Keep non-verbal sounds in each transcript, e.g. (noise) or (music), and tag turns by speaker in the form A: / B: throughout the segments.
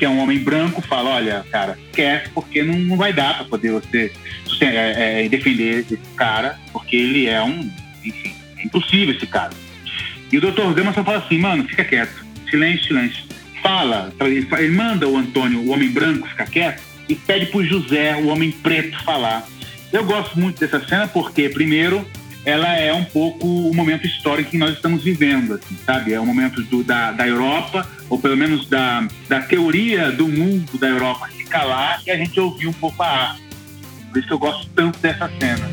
A: que é um homem branco, fala: olha, cara, esquece, porque não, não vai dar para poder você é, é, defender esse cara, porque ele é um. Enfim, é impossível esse cara. E o doutor Gama só fala assim: mano, fica quieto, silêncio, silêncio. Fala, ele manda o Antônio, o homem branco, ficar quieto e pede pro José, o homem preto, falar. Eu gosto muito dessa cena porque, primeiro, ela é um pouco o momento histórico que nós estamos vivendo, assim, sabe? É o momento do, da, da Europa, ou pelo menos da, da teoria do mundo da Europa se calar e a gente ouvir um pouco a arte. Por isso que eu gosto tanto dessa cena.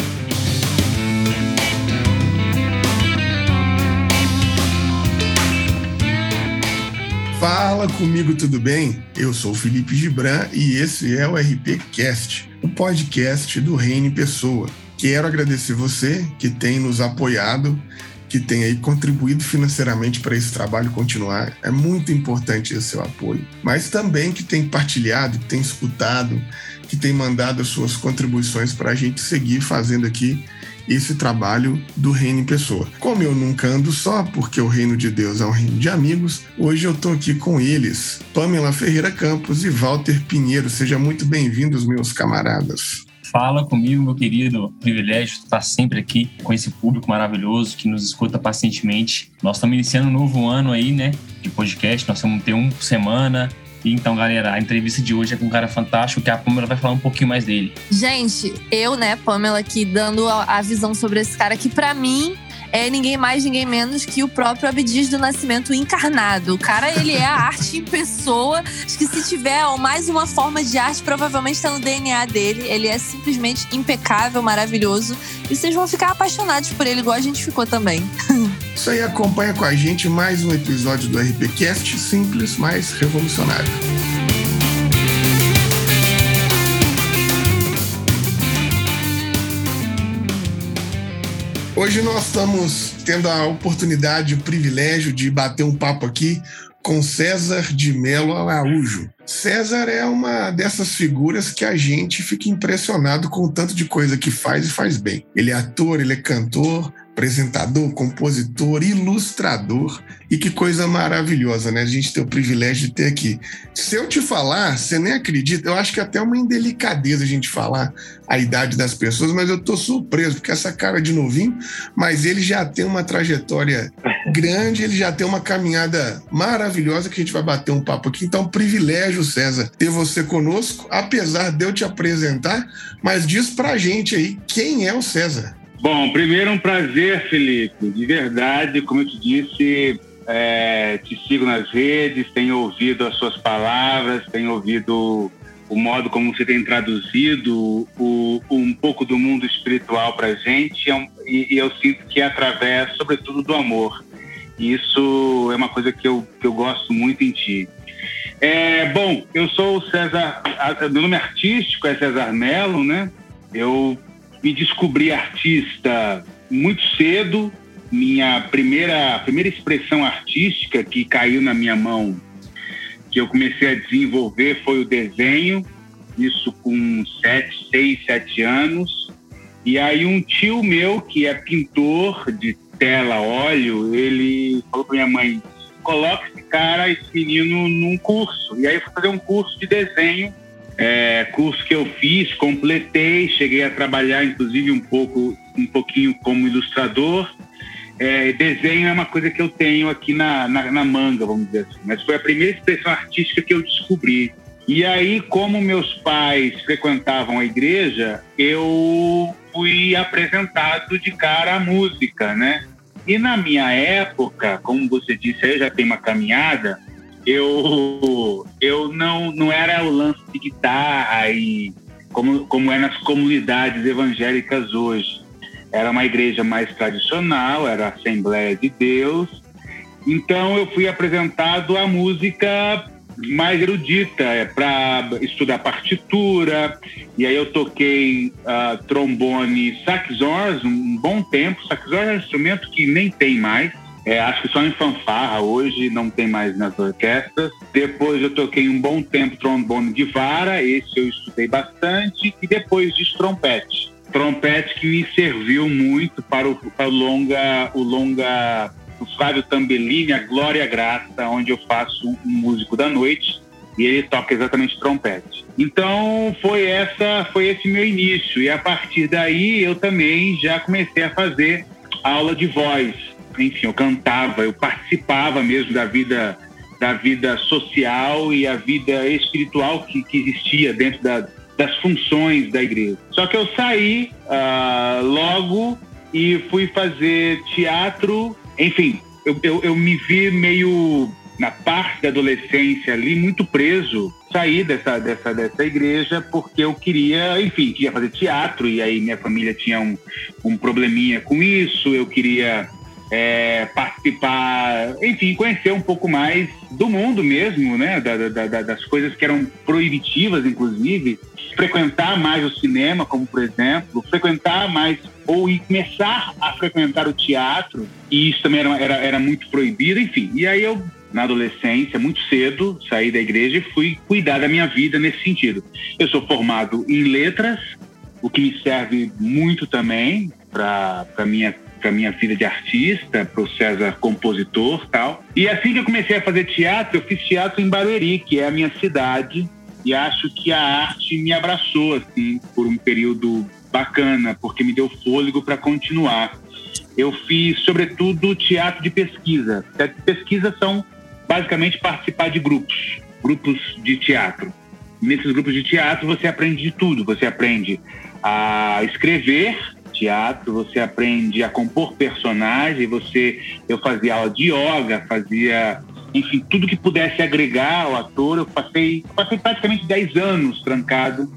B: Fala comigo, tudo bem? Eu sou Felipe Gibran e esse é o RP Cast, o podcast do Reine Pessoa. Quero agradecer você que tem nos apoiado, que tem aí contribuído financeiramente para esse trabalho continuar. É muito importante esse seu apoio. Mas também que tem partilhado, que tem escutado, que tem mandado as suas contribuições para a gente seguir fazendo aqui esse trabalho do reino em pessoa. Como eu nunca ando só, porque o reino de Deus é um reino de amigos, hoje eu estou aqui com eles, Pamela Ferreira Campos e Walter Pinheiro. Sejam muito bem-vindos, meus camaradas.
C: Fala comigo, meu querido. Privilégio estar sempre aqui com esse público maravilhoso que nos escuta pacientemente. Nós estamos iniciando um novo ano aí, né, de podcast. Nós vamos ter um por semana. Então, galera, a entrevista de hoje é com um cara fantástico que a Pamela vai falar um pouquinho mais dele.
D: Gente, eu, né, Pamela, aqui dando a, visão sobre esse cara que, para mim, é ninguém mais, ninguém menos que o próprio Abdias do Nascimento encarnado. O cara, ele é a (laughs) arte em pessoa. Acho que se tiver mais uma forma de arte, provavelmente está no DNA dele. Ele é simplesmente impecável, maravilhoso. E vocês vão ficar apaixonados por ele, igual a gente ficou também. (laughs)
B: Isso aí, acompanha com a gente mais um episódio do RPCast, simples, mas revolucionário. Hoje nós estamos tendo a oportunidade, o privilégio de bater um papo aqui com César de Melo Araújo. César é uma dessas figuras que a gente fica impressionado com o tanto de coisa que faz e faz bem. Ele é ator, ele é cantor, apresentador, compositor, ilustrador. E que coisa maravilhosa, né? A gente ter o privilégio de ter aqui. Se eu te falar, você nem acredita, eu acho que é até uma indelicadeza a gente falar a idade das pessoas, mas eu tô surpreso, porque essa cara de novinho, mas ele já tem uma trajetória grande, ele já tem uma caminhada maravilhosa que a gente vai bater um papo aqui. Então, privilégio, César, ter você conosco, apesar de eu te apresentar, mas diz pra gente aí quem é o César.
A: Bom, primeiro um prazer, Felipe. De verdade, como eu te disse, é, te sigo nas redes, tenho ouvido as suas palavras, tenho ouvido o modo como você tem traduzido o, um pouco do mundo espiritual para a gente, é e, e, eu sinto que é através, sobretudo, do amor. E isso é uma coisa que eu, que eu gosto muito em ti. É, bom, eu sou o César, meu nome artístico é César Melo, né? Eu me descobri artista muito cedo. Minha primeira, primeira expressão artística que caiu na minha mão, que eu comecei a desenvolver, foi o desenho. Isso com sete, seis, sete anos. E aí um tio meu, que é pintor de tela, óleo, ele falou para minha mãe, coloca esse cara, esse menino, num curso. E aí eu fui fazer um curso de desenho é, curso que eu fiz, completei, cheguei a trabalhar inclusive um pouco, um pouquinho como ilustrador. É, desenho é uma coisa que eu tenho aqui na, na, na, manga, vamos dizer assim. Mas foi a primeira expressão artística que eu descobri. E aí, como meus pais frequentavam a igreja, eu fui apresentado de cara à música, né? E na minha época, como você disse, aí já tem uma caminhada, eu, eu não, não era o lance de guitarra e como, como é nas comunidades evangélicas hoje. Era uma igreja mais tradicional, era Assembleia de Deus. Então eu fui apresentado a música mais erudita, é, para estudar partitura. E aí eu toquei uh, trombone saxões um bom tempo. Saxões é um instrumento que nem tem mais. É, acho que só em fanfarra hoje, não tem mais nas orquestras. Depois eu toquei um bom tempo trombone de vara, esse eu estudei bastante, e depois de trompete. Trompete que me serviu muito para o, para o longa, o longa do Flávio Tambellini, A Glória Graça, onde eu faço um músico da noite. e ele toca exatamente trompete. Então foi essa, foi esse meu início e a partir daí eu também já comecei a fazer aula de voz. Enfim, eu cantava, eu participava mesmo da vida da vida social e a vida espiritual que, que existia dentro da, das funções da igreja. Só que eu saí uh, logo e fui fazer teatro. Enfim, eu, eu, eu me vi meio na parte da adolescência ali, muito preso. Saí dessa, dessa, dessa igreja porque eu queria, enfim, queria fazer teatro e aí minha família tinha um, um probleminha com isso. Eu queria é, participar, enfim, conhecer um pouco mais do mundo mesmo, né? Da, da, da, das coisas que eram proibitivas, inclusive. Frequentar mais o cinema, como por exemplo, frequentar mais ou começar a frequentar o teatro, e isso também era, era, era muito proibido, enfim. E aí eu na adolescência, muito cedo, saí da igreja e fui cuidar da minha vida nesse sentido. Eu sou formado em letras, o que me serve muito também para minha para minha vida de artista, para o César compositor tal. E assim que eu comecei a fazer teatro, eu fiz teatro em Barueri, que é a minha cidade, e acho que a arte me abraçou assim por um período bacana, porque me deu fôlego para continuar. Eu fiz, sobretudo, teatro de pesquisa. Teatro de pesquisa são basicamente participar de grupos, grupos de teatro. Nesses grupos de teatro você aprende de tudo. Você aprende a escrever teatro, você aprende a compor personagem, você eu fazia aula de yoga, fazia enfim, tudo que pudesse agregar ao ator. Eu passei, passei praticamente 10 anos trancado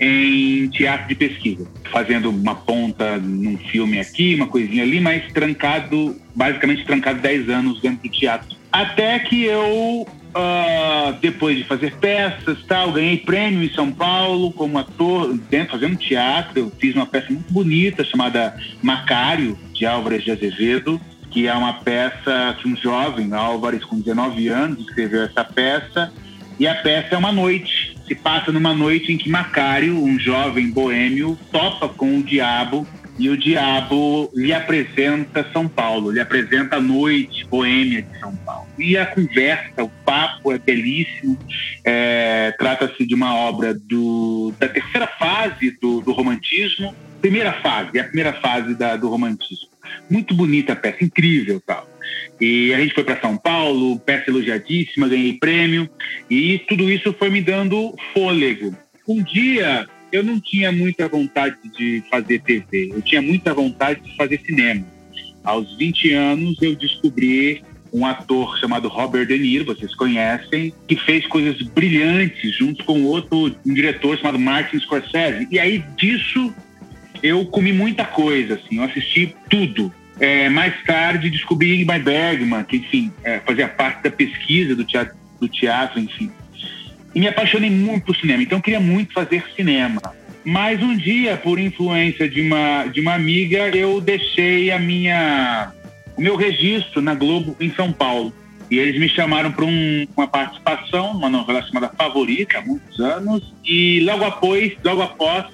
A: em teatro de pesquisa, fazendo uma ponta num filme aqui, uma coisinha ali, mas trancado, basicamente trancado 10 anos dentro do teatro até que eu, uh, depois de fazer peças tal, ganhei prêmio em São Paulo como ator, dentro, fazendo teatro. Eu fiz uma peça muito bonita chamada Macário, de Álvares de Azevedo, que é uma peça que um jovem, Álvares, com 19 anos, escreveu essa peça. E a peça é uma noite, se passa numa noite em que Macário, um jovem boêmio, topa com o diabo e o diabo lhe apresenta São Paulo, lhe apresenta a noite boêmia de São Paulo. E a conversa, o papo é belíssimo. É, Trata-se de uma obra do, da terceira fase do, do romantismo, primeira fase, é a primeira fase da, do romantismo. Muito bonita a peça, incrível tal. E a gente foi para São Paulo, peça elogiadíssima, ganhei prêmio e tudo isso foi me dando fôlego. Um dia eu não tinha muita vontade de fazer TV, eu tinha muita vontade de fazer cinema. Aos 20 anos, eu descobri um ator chamado Robert De Niro, vocês conhecem, que fez coisas brilhantes junto com outro um diretor chamado Martin Scorsese. E aí disso eu comi muita coisa, assim, eu assisti tudo. É, mais tarde descobri Ingmar Bergman, que enfim é, fazia parte da pesquisa do teatro, do teatro enfim e me apaixonei muito por cinema, então queria muito fazer cinema. Mas um dia, por influência de uma, de uma amiga, eu deixei a minha, o meu registro na Globo em São Paulo. E eles me chamaram para um, uma participação numa novela chamada Favorita, há muitos anos. E logo após, logo após,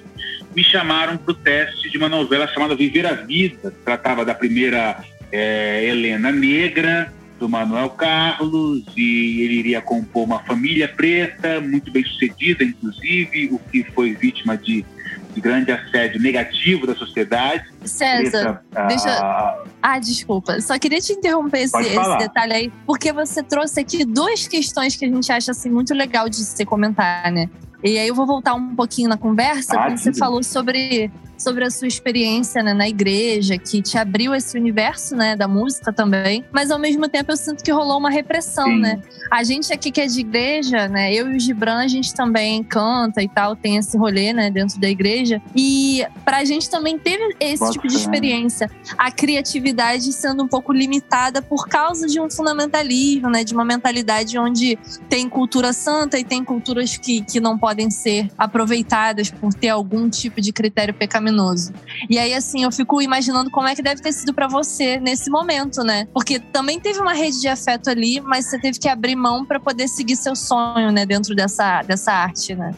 A: me chamaram para o teste de uma novela chamada Viver a Vida. Tratava da primeira é, Helena Negra, do Manuel Carlos e ele iria compor uma família preta, muito bem sucedida, inclusive, o que foi vítima de, de grande assédio negativo da sociedade.
D: César, preta, deixa. Ah, ah, desculpa. Só queria te interromper esse, esse, detalhe aí, porque você trouxe aqui duas questões que a gente acha assim, muito legal de se comentar, né? E aí eu vou voltar um pouquinho na conversa, ah, você falou sobre sobre a sua experiência né, na igreja, que te abriu esse universo né, da música também. Mas ao mesmo tempo eu sinto que rolou uma repressão, Sim. né? A gente aqui que é de igreja, né? Eu e o Gibran, a gente também canta e tal, tem esse rolê, né, dentro da igreja. E pra gente também teve esse Pode tipo de experiência. A criatividade sendo um pouco limitada por causa de um fundamentalismo, né? De uma mentalidade onde tem cultura santa e tem culturas que, que não podem ser aproveitadas por ter algum tipo de critério pecaminoso pecaminoso. E aí, assim, eu fico imaginando como é que deve ter sido para você nesse momento, né? Porque também teve uma rede de afeto ali, mas você teve que abrir mão para poder seguir seu sonho, né, dentro dessa, dessa arte, né?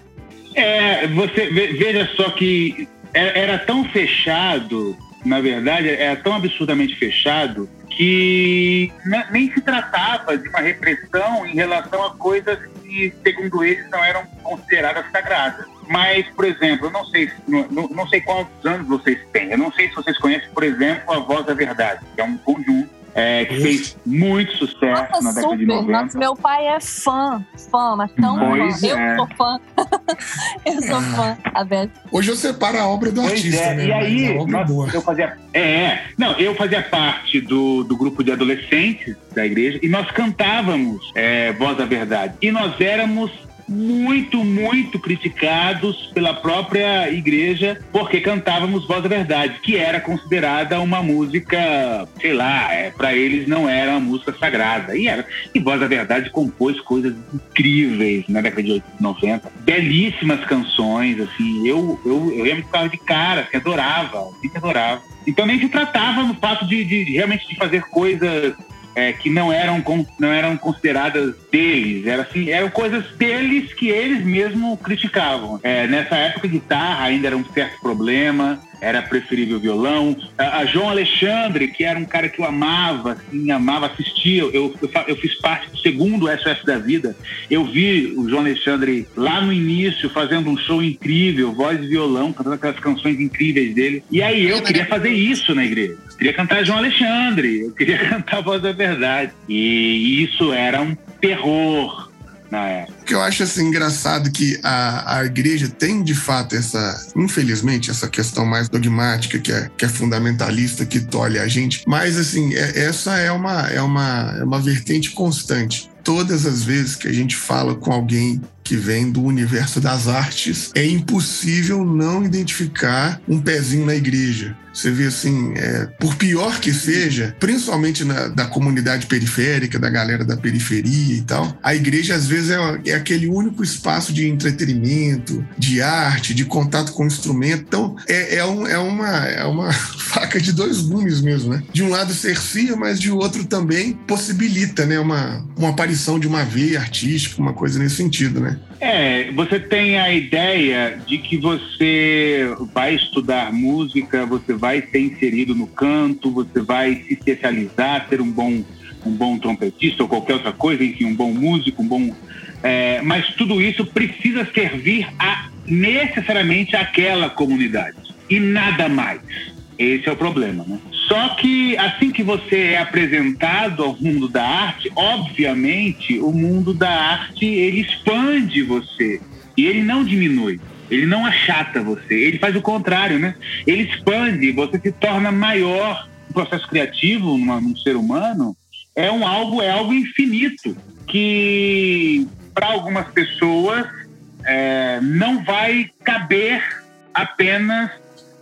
A: É, você veja só que era tão fechado, na verdade, era tão absurdamente fechado que nem se tratava de uma repressão em relação a coisas que, segundo eles, não eram consideradas sagradas. Mas, por exemplo, eu não sei, não, não sei quantos anos vocês têm. Eu não sei se vocês conhecem, por exemplo, a Voz da Verdade, que é um conjunto é, que fez muito sucesso Nossa, na década super. de 90. Nossa,
D: meu pai é fã, fã, mas tão pois fã. É. (laughs) Eu sou fã. eu sou fã, Aberto.
B: Hoje eu separo a obra do pois artista, é. né?
A: E aí, nós, eu fazia. É, não, eu fazia parte do, do grupo de adolescentes da igreja e nós cantávamos é, Voz da Verdade. E nós éramos muito, muito criticados pela própria igreja porque cantávamos Voz da Verdade, que era considerada uma música, sei lá, é, para eles não era uma música sagrada. E era. E Voz da Verdade compôs coisas incríveis na década de 90, belíssimas canções, assim. Eu, eu, eu lembro ficava de cara, que adorava, que adorava. Então nem se tratava no fato de, de realmente de fazer coisas é, que não eram, não eram consideradas deles, era assim, eram coisas deles que eles mesmos criticavam. É, nessa época, guitarra ainda era um certo problema, era preferível violão. A, a, João Alexandre, que era um cara que eu amava, assim, amava assistir. Eu, eu, eu, fiz parte do segundo SOS da Vida. Eu vi o João Alexandre lá no início fazendo um show incrível, voz e violão, cantando aquelas canções incríveis dele. E aí eu queria fazer isso na igreja. Eu queria cantar João Alexandre, eu queria (laughs) cantar a voz da verdade. E isso era um terror na época.
B: que eu acho assim engraçado que a, a igreja tem de fato essa, infelizmente, essa questão mais dogmática, que é, que é fundamentalista, que tolhe a gente. Mas assim, é, essa é uma, é, uma, é uma vertente constante todas as vezes que a gente fala com alguém que vem do universo das artes, é impossível não identificar um pezinho na igreja. Você vê assim, é, por pior que seja, principalmente na, da comunidade periférica, da galera da periferia e tal, a igreja às vezes é, é aquele único espaço de entretenimento, de arte, de contato com o instrumento. Então, é, é, um, é, uma, é uma (laughs) faca de dois gumes mesmo, né? De um lado cercia, mas de outro também possibilita, né? Uma, uma aparição de uma veia artística, uma coisa nesse sentido, né?
A: É, você tem a ideia de que você vai estudar música, você vai ser inserido no canto, você vai se especializar, ser um bom, um bom trompetista ou qualquer outra coisa, enfim, um bom músico, um bom. É, mas tudo isso precisa servir a necessariamente aquela comunidade e nada mais. Esse é o problema, né? Só que assim que você é apresentado ao mundo da arte, obviamente o mundo da arte ele expande você e ele não diminui. Ele não achata você, ele faz o contrário, né? Ele expande, você se torna maior. O processo criativo numa, num ser humano é um algo é algo infinito que para algumas pessoas é, não vai caber apenas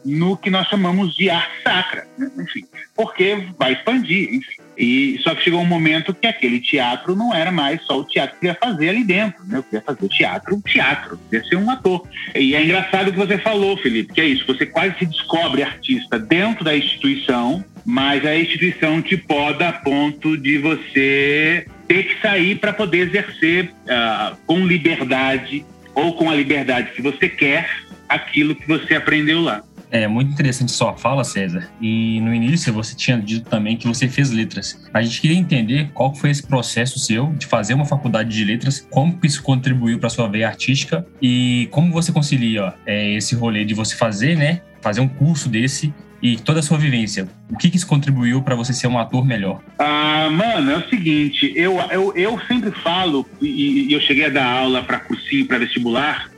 A: no que nós chamamos de arte sacra, né? enfim, porque vai expandir, enfim. E só que chegou um momento que aquele teatro não era mais só o teatro que ia fazer ali dentro, né? Eu queria fazer teatro, teatro, queria ser um ator. E é engraçado o que você falou, Felipe, que é isso, você quase se descobre artista dentro da instituição, mas a instituição te poda a ponto de você ter que sair para poder exercer uh, com liberdade ou com a liberdade que você quer aquilo que você aprendeu lá.
C: É muito interessante sua fala, César. E no início você tinha dito também que você fez letras. A gente queria entender qual foi esse processo seu de fazer uma faculdade de letras, como isso contribuiu para sua veia artística e como você concilia é, esse rolê de você fazer, né, fazer um curso desse e toda a sua vivência. O que, que isso contribuiu para você ser um ator melhor?
A: Ah, mano, é o seguinte, eu, eu, eu sempre falo, e, e eu cheguei a dar aula para cursinho, para vestibular,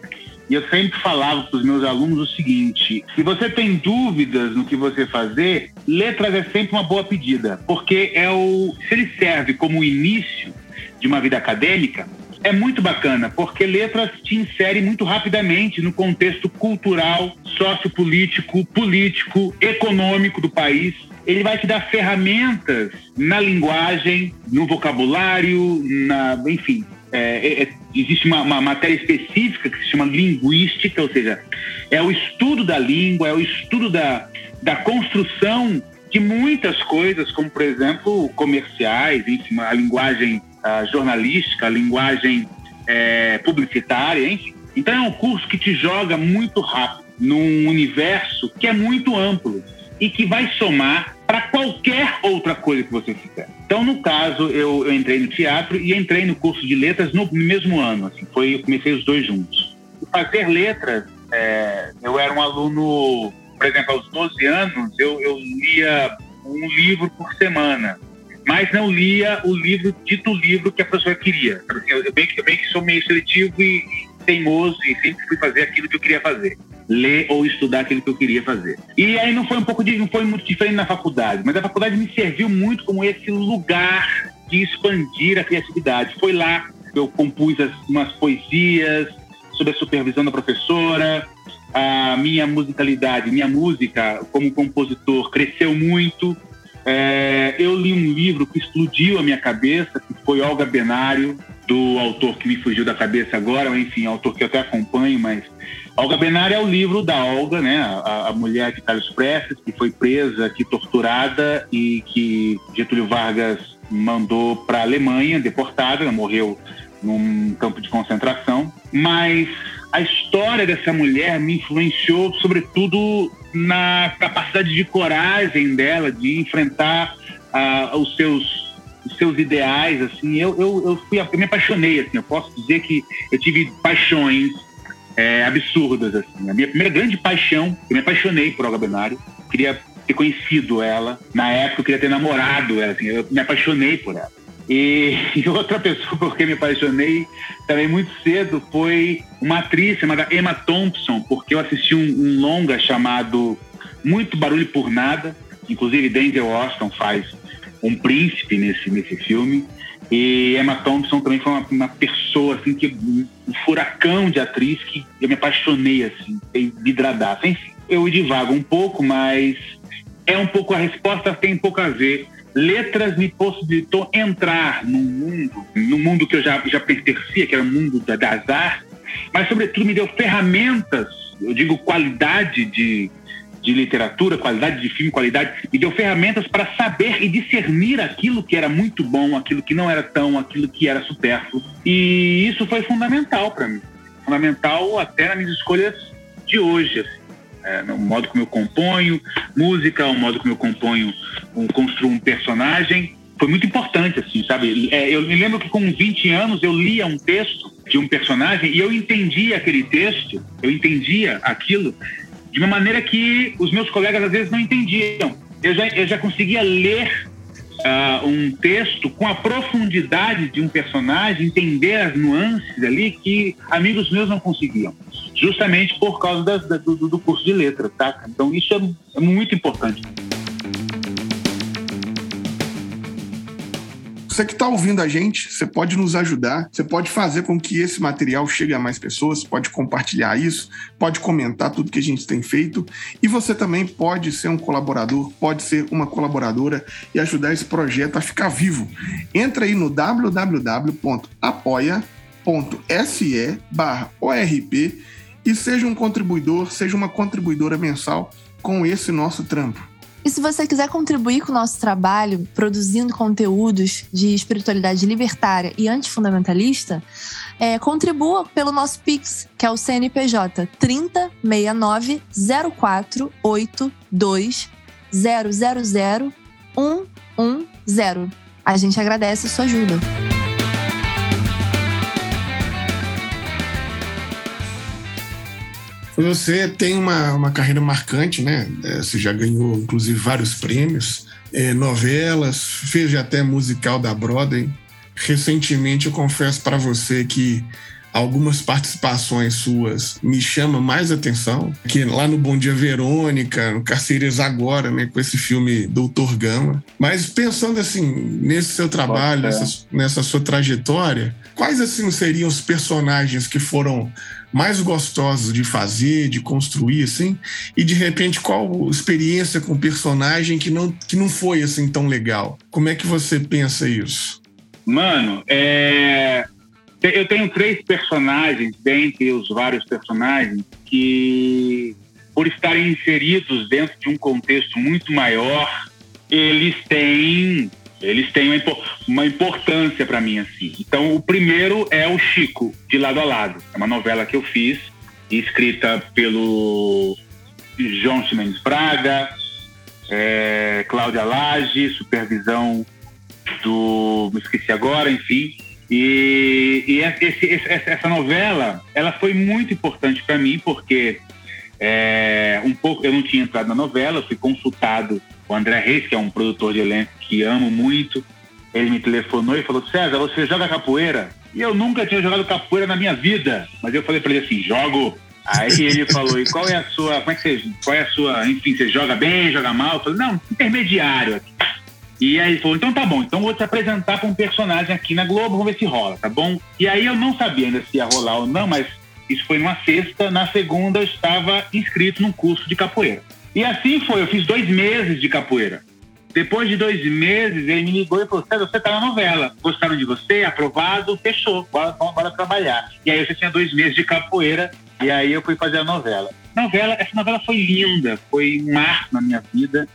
A: e eu sempre falava para os meus alunos o seguinte: se você tem dúvidas no que você fazer, letras é sempre uma boa pedida, porque é o se ele serve como início de uma vida acadêmica, é muito bacana, porque letras te insere muito rapidamente no contexto cultural, sociopolítico, político, econômico do país. Ele vai te dar ferramentas na linguagem, no vocabulário, na, enfim, é, é, existe uma, uma, matéria específica que se chama linguística, ou seja, é o estudo da língua, é o estudo da, da construção de muitas coisas, como, por exemplo, comerciais, enfim, a linguagem a jornalística, a linguagem é, publicitária, enfim. Então, é um curso que te joga muito rápido num universo que é muito amplo e que vai somar para qualquer outra coisa que você fizer. Então, no caso, eu, eu entrei no teatro e entrei no curso de letras no mesmo ano. Assim, foi, eu comecei os dois juntos. fazer letras, é, eu era um aluno, por exemplo, aos 12 anos, eu, eu lia um livro por semana mas não lia o livro, dito livro que a professora queria. Assim, eu, bem, eu bem que sou meio seletivo e teimoso e sempre fui fazer aquilo que eu queria fazer. Ler ou estudar aquilo que eu queria fazer. E aí não foi um pouco de, não foi muito diferente na faculdade, mas a faculdade me serviu muito como esse lugar de expandir a criatividade. Foi lá que eu compus as, umas poesias sob a supervisão da professora. A minha musicalidade, minha música como compositor cresceu muito é, eu li um livro que explodiu a minha cabeça, que foi Olga Benário, do autor que me fugiu da cabeça agora, enfim, autor que eu até acompanho, mas Olga Benário é o livro da Olga, né, a, a mulher de Carlos Prestes, que foi presa, que torturada e que Getúlio Vargas mandou para a Alemanha, deportada, morreu num campo de concentração, mas a história dessa mulher me influenciou, sobretudo, na capacidade de coragem dela de enfrentar uh, os seus os seus ideais assim. Eu, eu, eu fui eu me apaixonei assim. Eu posso dizer que eu tive paixões é, absurdas assim. A minha primeira grande paixão eu me apaixonei por Olga Benário. Queria ter conhecido ela. Na época eu queria ter namorado ela assim. Eu me apaixonei por ela e, (laughs) e, outra pessoa quem me apaixonei também muito cedo foi uma atriz chamada Emma Thompson, porque eu assisti um, um longa chamado Muito Barulho por Nada, inclusive Denzel Washington faz um príncipe nesse, nesse filme. E Emma Thompson também foi uma, uma pessoa, assim, que um furacão de atriz que eu me apaixonei, assim, tem vidradaço. Enfim, eu divago um pouco, mas é um pouco, a resposta tem um pouco a ver letras me possibilitou entrar num mundo, no mundo que eu já, já pertencia, que era o mundo da, das artes, mas, sobretudo, me deu ferramentas, eu digo qualidade de, de literatura, qualidade de filme, qualidade, me deu ferramentas para saber e discernir aquilo que era muito bom, aquilo que não era tão, aquilo que era supérfluo. E isso foi fundamental para mim. Fundamental até nas minhas escolhas de hoje. Assim é, o modo como eu componho música, o modo como eu componho, um, construo um personagem. Foi muito importante, assim, sabe? É, eu me lembro que com 20 anos eu lia um texto de um personagem e eu entendia aquele texto, eu entendia aquilo de uma maneira que os meus colegas às vezes não entendiam. Eu já, eu já conseguia ler uh, um texto com a profundidade de um personagem, entender as nuances ali que amigos meus não conseguiam, justamente por causa da, da, do, do, curso de letra, tá? Então isso é, é muito importante.
B: Você que está ouvindo a gente, você pode nos ajudar, você pode fazer com que esse material chegue a mais pessoas, pode compartilhar isso, pode comentar tudo que a gente tem feito e você também pode ser um colaborador, pode ser uma colaboradora e ajudar esse projeto a ficar vivo. Entra aí no www.apoia.se ORP e seja um contribuidor, seja uma contribuidora mensal com esse nosso trampo.
D: E se você quiser contribuir com o nosso trabalho, produzindo conteúdos de espiritualidade libertária e antifundamentalista, é, contribua pelo nosso Pix, que é o CNPJ 3069 0482 000 110. A gente agradece a sua ajuda.
B: Você tem uma, uma carreira marcante, né? É, você já ganhou, inclusive, vários prêmios, é, novelas, fez até musical da Broadway. Recentemente, eu confesso para você que algumas participações suas me chamam mais atenção, que lá no Bom Dia Verônica, no Carceiras Agora, né, com esse filme Doutor Gama. Mas pensando assim, nesse seu trabalho, nessa, nessa sua trajetória, quais assim seriam os personagens que foram mais gostosos de fazer, de construir, assim, e de repente qual experiência com personagem que não, que não foi assim tão legal? Como é que você pensa isso?
A: Mano, é... eu tenho três personagens, dentre os vários personagens, que, por estarem inseridos dentro de um contexto muito maior, eles têm eles têm uma, importância para mim, assim. Então, o primeiro é o Chico, de Lado a Lado. É uma novela que eu fiz, escrita pelo João Chimenez Braga, é, Cláudia Lage, supervisão do. me esqueci agora, enfim. E, e esse, esse, essa novela, ela foi muito importante para mim, porque é, um pouco eu não tinha entrado na novela, fui consultado o André Reis, que é um produtor de elenco que amo muito. Ele me telefonou e falou: César, você joga capoeira? E eu nunca tinha jogado capoeira na minha vida. Mas eu falei para ele assim: jogo. Aí ele (laughs) falou: e qual é a sua. Como é que você. Qual é a sua. Enfim, você joga bem, joga mal? Eu falei: não, intermediário aqui. E aí ele falou, então tá bom, então vou te apresentar para um personagem aqui na Globo, vamos ver se rola, tá bom? E aí eu não sabia ainda se ia rolar ou não, mas isso foi numa sexta, na segunda eu estava inscrito num curso de capoeira. E assim foi, eu fiz dois meses de capoeira. Depois de dois meses, ele me ligou e falou: César, você tá na novela. Gostaram de você? Aprovado? Fechou. Bora, bora trabalhar. E aí eu já tinha dois meses de capoeira e aí eu fui fazer a novela. Novela, essa novela foi linda, foi um marco na minha vida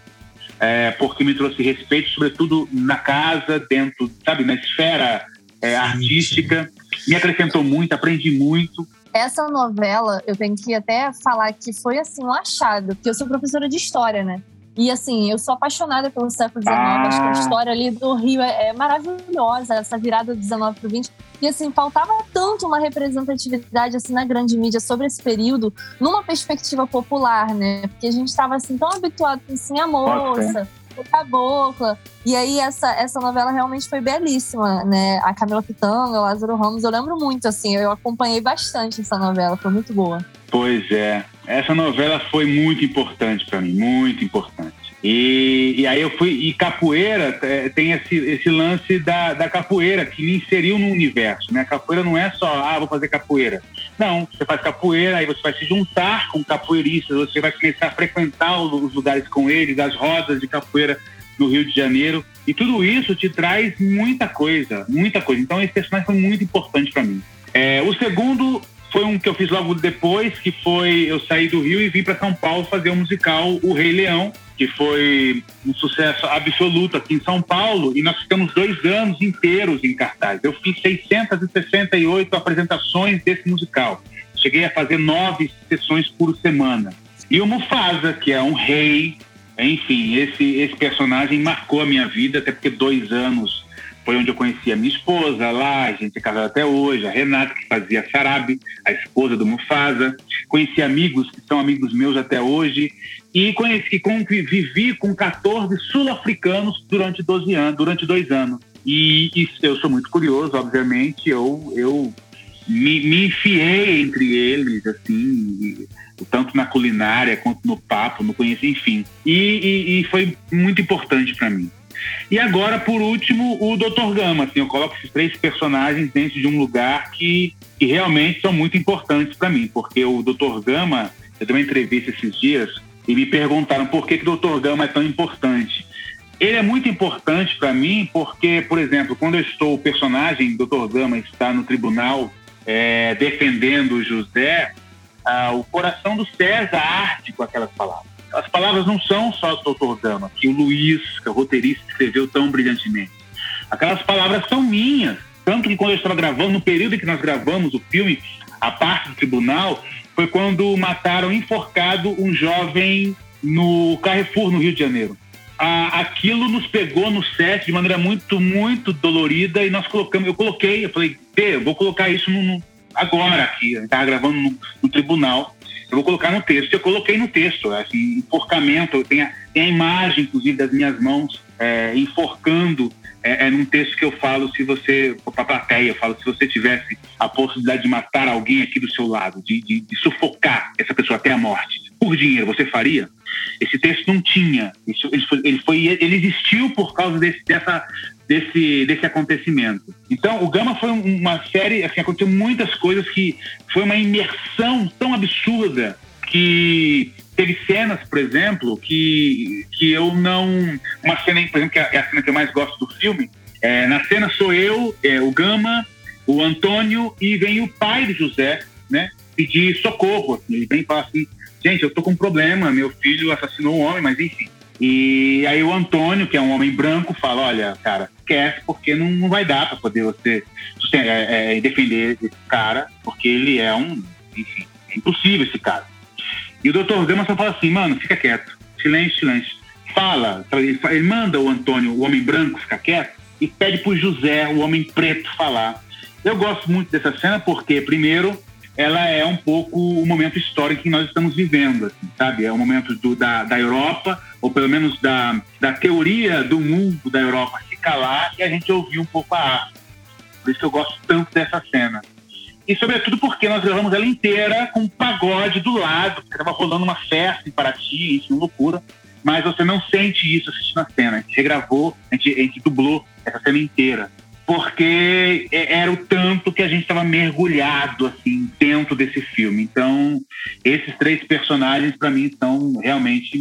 A: é, porque me trouxe respeito, sobretudo na casa, dentro, sabe, na esfera é, artística. Me acrescentou muito, aprendi muito.
D: Essa novela, eu tenho que até falar que foi assim um achado, porque eu sou professora de história, né? E assim, eu sou apaixonada pelo século XIX, ah. acho que a história ali do Rio é, é maravilhosa, essa virada do 19 para o 20. E assim, faltava tanto uma representatividade assim na grande mídia sobre esse período, numa perspectiva popular, né? Porque a gente estava assim tão habituado com assim, a moça, cabocla. E aí essa, essa novela realmente foi belíssima, né? A Camila Pitanga, o Lázaro Ramos, eu lembro muito, assim, eu acompanhei bastante essa novela, foi muito boa.
A: Pois é, essa novela foi muito importante para mim, muito importante. E, e, aí eu fui. E capoeira é, tem esse, esse lance da, da capoeira que me inseriu no universo. Né? Capoeira não é só, ah, vou fazer capoeira. Não, você faz capoeira, aí você vai se juntar com capoeiristas, você vai começar a frequentar os lugares com eles, as rodas de capoeira no Rio de Janeiro. E tudo isso te traz muita coisa, muita coisa. Então esse personagem foi muito importante para mim. É, o segundo foi um que eu fiz logo depois, que foi eu saí do Rio e vim para São Paulo fazer o musical O Rei Leão, que foi um sucesso absoluto aqui em São Paulo, e nós ficamos dois anos inteiros em cartaz. Eu fiz 668 apresentações desse musical. Cheguei a fazer nove sessões por semana. E o Mufasa, que é um rei, enfim, esse, esse personagem marcou a minha vida, até porque dois anos foi onde eu conheci a minha esposa lá, a gente é casado até hoje, a Renata, que fazia Sarabi, a esposa do Mufasa. Conheci amigos que são amigos meus até hoje. E conheci, convivi com 14 sul-africanos durante 12 anos, durante dois anos. E, eu sou muito curioso, obviamente, eu, eu me, me enfiei entre eles, assim, tanto na culinária quanto no papo, no conheci, enfim. E, e, e foi muito importante para mim. E agora, por último, o Dr. Gama. Assim, eu coloco esses três personagens dentro de um lugar que, que realmente são muito importantes para mim, porque o Dr. Gama, eu dei uma entrevista esses dias e me perguntaram por que, que o Dr. Gama é tão importante. Ele é muito importante para mim porque, por exemplo, quando eu estou, o personagem Dr. Gama está no tribunal é, defendendo o José, ah, o coração do César arde com aquelas palavras as palavras não são só do Dr. Gama, que o Luiz, que é o roteirista, escreveu tão brilhantemente. Aquelas palavras são minhas. Tanto que quando eu estava gravando, no período em que nós gravamos o filme, a parte do tribunal, foi quando mataram enforcado um jovem no Carrefour, no Rio de Janeiro. Ah, aquilo nos pegou no set de maneira muito, muito dolorida e nós colocamos, eu coloquei, eu falei, eu vou colocar isso no, no, agora aqui, a gente estava gravando no, no tribunal eu vou colocar no texto. Eu coloquei no texto, assim, enforcamento. Tem a, tem a imagem, inclusive, das minhas mãos é, enforcando. É, é num texto que eu falo, se você, para a plateia, eu falo, se você tivesse a possibilidade de matar alguém aqui do seu lado, de, de, de sufocar essa pessoa até a morte, por dinheiro, você faria? Esse texto não tinha. Isso, ele, foi, ele, foi, ele existiu por causa desse, dessa, desse, desse acontecimento. Então, o Gama foi uma série, assim, aconteceu muitas coisas que foi uma imersão tão absurda que teve cenas, por exemplo, que, que eu não. Uma cena, por exemplo, que é a cena que eu mais gosto do filme. É, na cena sou eu, é, o Gama, o Antônio e vem o pai de José, né? Pedir socorro. Assim, ele vem e fala assim: gente, eu tô com um problema, meu filho assassinou um homem, mas enfim. E aí o Antônio, que é um homem branco, fala: olha, cara, esquece, porque não, não vai dar para poder você é, é, defender esse cara, porque ele é um. Enfim, é impossível esse cara. E o doutor Gama só fala assim: mano, fica quieto, silêncio, silêncio. fala, ele manda o Antônio, o homem branco, ficar quieto e pede para o José, o homem preto, falar. Eu gosto muito dessa cena porque, primeiro, ela é um pouco o momento histórico que nós estamos vivendo, assim, sabe? É o momento do, da, da Europa, ou pelo menos da, da teoria do mundo da Europa se calar e a gente ouvir um pouco a arte. Por isso que eu gosto tanto dessa cena. E sobretudo porque nós gravamos ela inteira com um pagode do lado, porque estava rolando uma festa em Paraty, enfim, loucura. Mas você não sente isso assistindo a cena. A gente regravou, a gente, a gente dublou essa cena inteira porque é, era o tanto que a gente estava mergulhado assim dentro desse filme. Então, esses três personagens para mim são realmente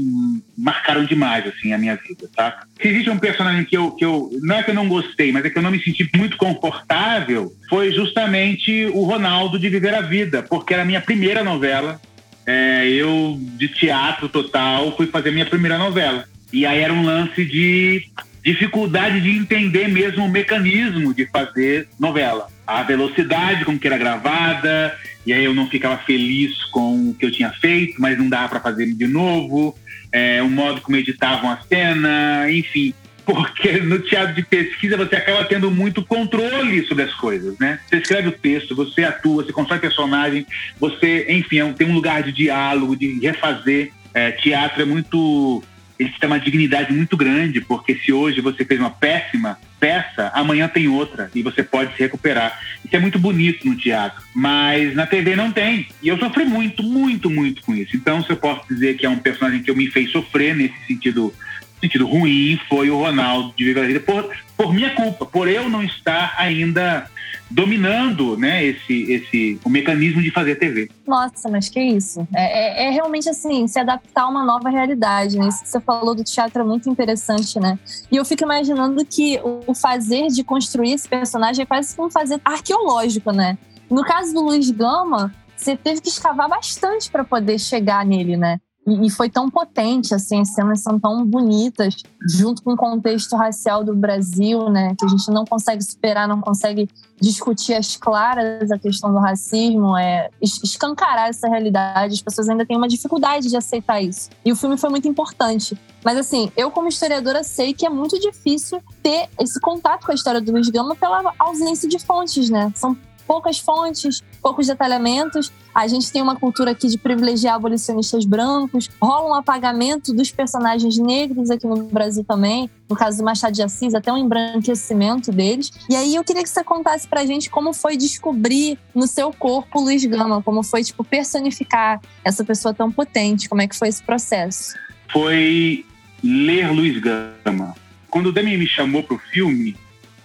A: marcaram demais assim a minha vida, tá? Se existe um personagem que eu, que eu não é que eu não gostei, mas é que eu não me senti muito confortável, foi justamente o Ronaldo de Viver a Vida, porque era a minha primeira novela. É, eu de teatro total fui fazer minha primeira novela. E aí era um lance de dificuldade de entender mesmo o mecanismo de fazer novela. A velocidade com que era gravada, e aí eu não ficava feliz com o que eu tinha feito, mas não dava para fazer de novo, é, o modo como editavam a cena, enfim. (laughs) Porque no teatro de pesquisa você acaba tendo muito controle sobre as coisas, né? Você escreve o texto, você atua, você constrói personagem, você, enfim, é tem um lugar de diálogo, de refazer. É, teatro é muito eles têm uma dignidade muito grande, porque se hoje você fez uma péssima peça, amanhã tem outra e você pode se recuperar. Isso é muito bonito no teatro, mas na TV não tem. E eu sofri muito, muito, muito com isso. Então, se eu posso dizer que é um personagem que eu me fez sofrer nesse sentido sentido ruim foi o Ronaldo de Viva a Vida por, por minha culpa, por eu não estar ainda dominando né, esse, esse, o mecanismo de fazer TV.
D: Nossa, mas que isso. É, é, é, realmente assim, se adaptar a uma nova realidade. Né? Isso que você falou do teatro é muito interessante, né? E eu fico imaginando que o fazer de construir esse personagem é quase como fazer arqueológico, né? No caso do Luiz Gama, você teve que escavar bastante para poder chegar nele, né? E, foi tão potente, assim, as cenas são tão bonitas, junto com o contexto racial do Brasil, né? Que a gente não consegue superar, não consegue discutir as claras a questão do racismo, é escancarar essa realidade. As pessoas ainda têm uma dificuldade de aceitar isso. E o filme foi muito importante. Mas, assim, eu, como historiadora, sei que é muito difícil ter esse contato com a história do Luiz Gama pela ausência de fontes, né? São poucas fontes, poucos detalhamentos. A gente tem uma cultura aqui de privilegiar abolicionistas brancos, rola um apagamento dos personagens negros aqui no Brasil também, no caso do Machado de Assis, até um embranquecimento deles. E aí eu queria que você contasse pra gente como foi descobrir no seu corpo Luiz Gama, como foi, tipo, personificar essa pessoa tão potente, como é que foi esse processo?
A: Foi ler Luiz Gama. Quando o Demi me chamou pro filme,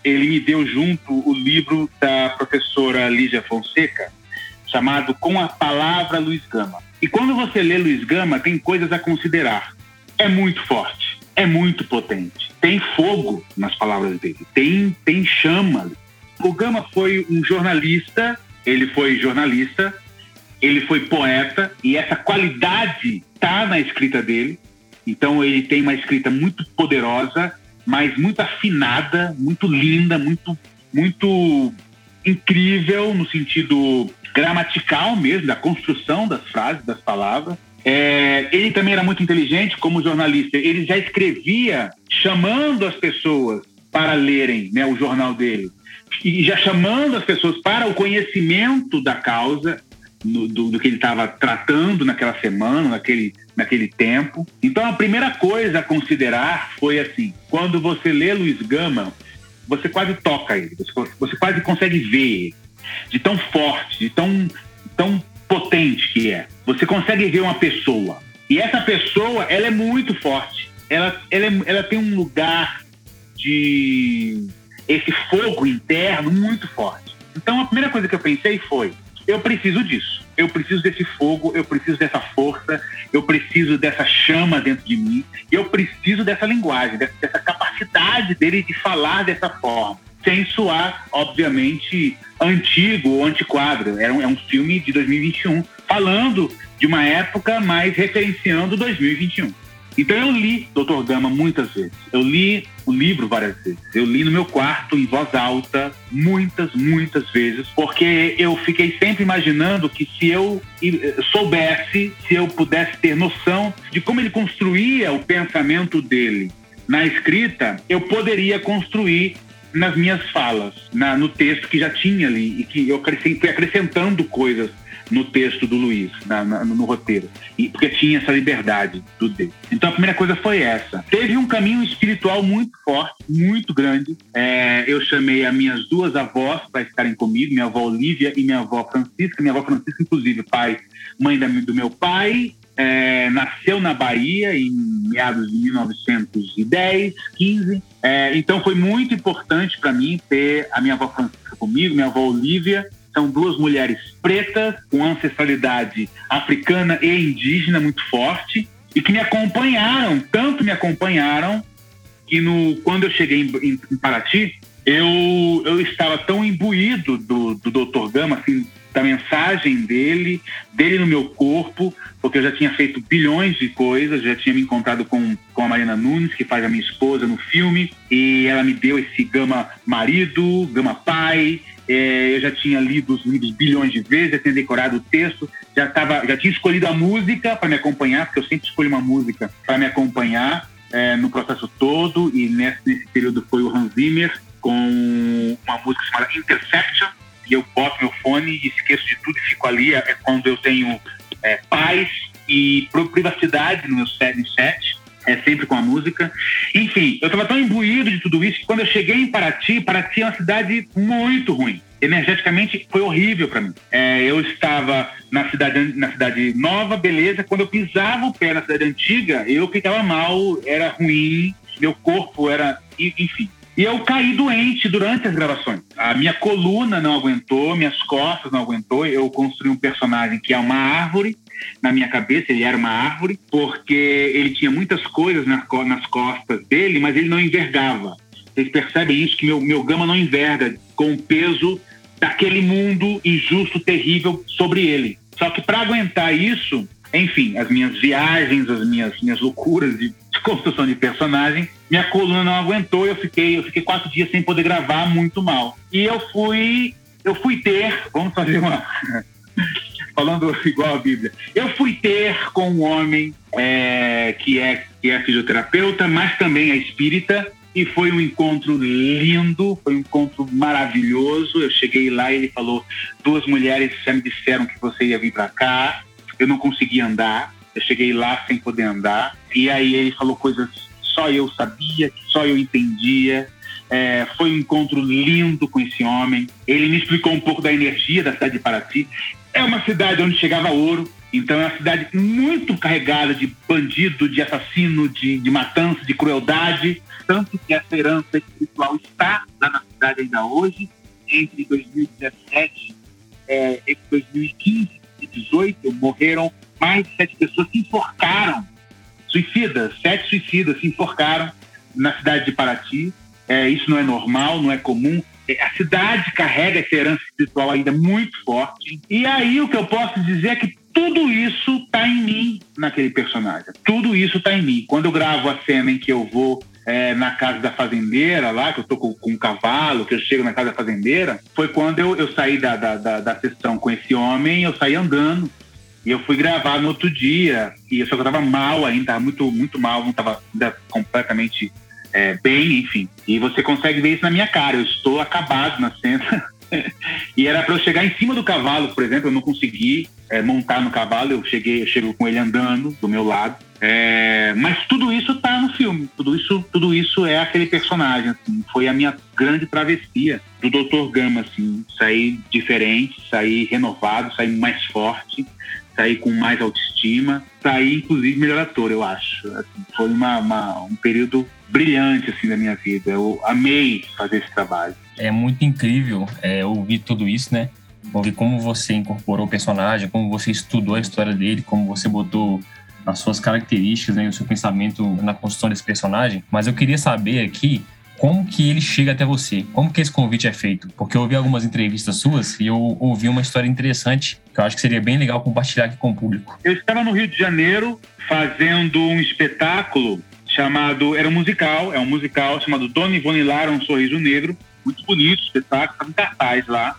A: ele me deu junto o livro da professora Lígia Fonseca, chamado Com a Palavra Luiz Gama. E quando você lê Luiz Gama, tem coisas a considerar. É muito forte, é muito potente. Tem fogo nas palavras dele, tem, tem chama. O Gama foi um jornalista, ele foi jornalista, ele foi poeta, e essa qualidade está na escrita dele. Então ele tem uma escrita muito poderosa, mas muito afinada, muito linda, muito, muito incrível no sentido gramatical mesmo, da construção das frases, das palavras. É, ele também era muito inteligente como jornalista. Ele já escrevia chamando as pessoas para lerem né, o jornal dele. E já chamando as pessoas para o conhecimento da causa no, do, do, que ele estava tratando naquela semana, naquele, naquele tempo. Então, a primeira coisa a considerar foi assim: quando você lê Luiz Gama, você quase toca ele, você, quase consegue ver ele, de tão forte, de tão, tão potente que é. Você consegue ver uma pessoa. E essa pessoa, ela é muito forte. Ela, ela, é, ela tem um lugar de esse fogo interno muito forte. Então, a primeira coisa que eu pensei foi: eu preciso disso. Eu preciso desse fogo, eu preciso dessa força, eu preciso dessa chama dentro de mim, eu preciso dessa linguagem, dessa capacidade dele de falar dessa forma, sem soar, obviamente, antigo ou antiquadro. É um, é um filme de 2021, falando de uma época, mas referenciando 2021. Então eu li Dr. Gama muitas vezes. Eu li o livro várias vezes. Eu li no meu quarto, em voz alta, muitas, muitas vezes, porque eu fiquei sempre imaginando que se eu soubesse, se eu pudesse ter noção de como ele construía o pensamento dele na escrita, eu poderia construir nas minhas falas, na, no texto que já tinha ali e que eu fui acrescentando coisas no texto do Luiz, na, na, no roteiro, e, porque tinha essa liberdade do D. Então a primeira coisa foi essa. Teve um caminho espiritual muito forte, muito grande. É, eu chamei as minhas duas avós para estarem comigo, minha avó Olivia e minha avó Francisca. Minha avó Francisca, inclusive, pai, mãe da, do meu pai, é, nasceu na Bahia em meados de 1910, 15. É, então foi muito importante para mim ter a minha avó Francisca comigo, minha avó Olivia. São duas mulheres pretas com ancestralidade africana e indígena muito forte e que me acompanharam, tanto me acompanharam que no, quando eu cheguei em, em, em Paraty, eu, eu estava tão imbuído do, do Dr. Gama, assim, da mensagem dele, dele no meu corpo, porque eu já tinha feito bilhões de coisas, já tinha me encontrado com, com a Marina Nunes, que faz a minha esposa no filme, e ela me deu esse gama marido, gama pai, eu já tinha lido os livros bilhões de vezes, já tinha decorado o texto, já, tava, já tinha escolhido a música para me acompanhar, porque eu sempre escolho uma música para me acompanhar é, no processo todo, e nesse, nesse período foi o Hans Zimmer, com uma música chamada Intersection, e eu boto meu fone e esqueço de tudo e fico ali. É, é quando eu tenho é, paz e privacidade no meu set, set. É sempre com a música. Enfim, eu estava tão imbuído de tudo isso que quando eu cheguei em Paraty, Paraty é uma cidade muito ruim. Energeticamente foi horrível para mim. É, eu estava na cidade, na cidade nova, beleza. Quando eu pisava o pé na cidade antiga, eu ficava mal, era ruim, meu corpo era. Enfim, e eu caí doente durante as gravações. A minha coluna não aguentou, minhas costas não aguentou. Eu construí um personagem que é uma árvore na minha cabeça, ele era uma árvore, porque ele tinha muitas coisas nas, costas dele, mas ele não envergava. Vocês percebem isso, que meu, meu gama não enverga com o peso daquele mundo injusto, terrível sobre ele. Só que para aguentar isso, enfim, as minhas viagens, as minhas, minhas loucuras de, de (laughs) construção de personagem, minha coluna não aguentou, eu fiquei, eu fiquei quatro dias sem poder gravar muito mal. E eu fui, eu fui ter, vamos fazer uma. Falando (laughs) igual a Bíblia. Eu fui ter com um homem é, que, é, que é fisioterapeuta, mas também é espírita, e foi um encontro lindo, foi um encontro maravilhoso. Eu cheguei lá e ele falou: duas mulheres já me disseram que você ia vir para cá eu não conseguia andar. Eu cheguei lá sem poder andar. E aí ele falou coisas que só eu sabia, que só eu entendia. É, foi um encontro lindo com esse homem. Ele me explicou um pouco da energia da cidade de Paraty. É uma cidade onde chegava ouro, então é uma cidade muito carregada de bandido, de assassino, de, de matança, de crueldade. Tanto que essa herança espiritual está lá na cidade ainda hoje. Entre 2017 é, e 2015, 2018 morreram mais de sete pessoas se enforcaram, suicidas, sete suicidas se enforcaram na cidade de Paraty. É, isso não é normal, não é comum. A cidade carrega essa herança espiritual ainda muito forte. E aí o que eu posso dizer é que tudo isso está em mim naquele personagem. Tudo isso está em mim. Quando eu gravo a cena em que eu vou é, na casa da fazendeira lá, que eu tô com, com, um cavalo, que eu chego na casa da fazendeira, foi quando eu, eu saí da, da, da, da sessão com esse homem, eu saí andando. E eu fui gravar no outro dia, e só eu tava mal ainda, muito, muito mal, não tava ainda completamente é, bem, enfim. E você consegue ver isso na minha cara, eu estou acabado na cena. (laughs) e era para eu chegar em cima do cavalo, por exemplo, eu não consegui é, montar no cavalo, eu cheguei, eu chego com ele andando do meu lado. É, mas tudo isso tá no filme, tudo isso, tudo isso é aquele personagem, assim, foi a minha grande travessia do Dr. Gama, assim, sair diferente, sair renovado, sair mais forte, sair com mais autoestima, sair inclusive melhor ator, eu acho. Assim, foi uma, uma, um período brilhante assim da minha vida. Eu amei fazer esse trabalho.
C: É muito incrível é, ouvir tudo isso, né? Ouvir como você incorporou o personagem, como você estudou a história dele, como você botou as suas características, né, o seu pensamento na construção desse personagem. Mas eu queria saber aqui como que ele chega até você? Como que esse convite é feito? Porque eu ouvi algumas entrevistas suas e eu ouvi uma história interessante que eu acho que seria bem legal compartilhar aqui com o público.
A: Eu estava no Rio de Janeiro fazendo um espetáculo chamado. Era um musical, é um musical chamado Dona Ivone Um Sorriso Negro. Muito bonito, espetáculo, tá em cartaz lá.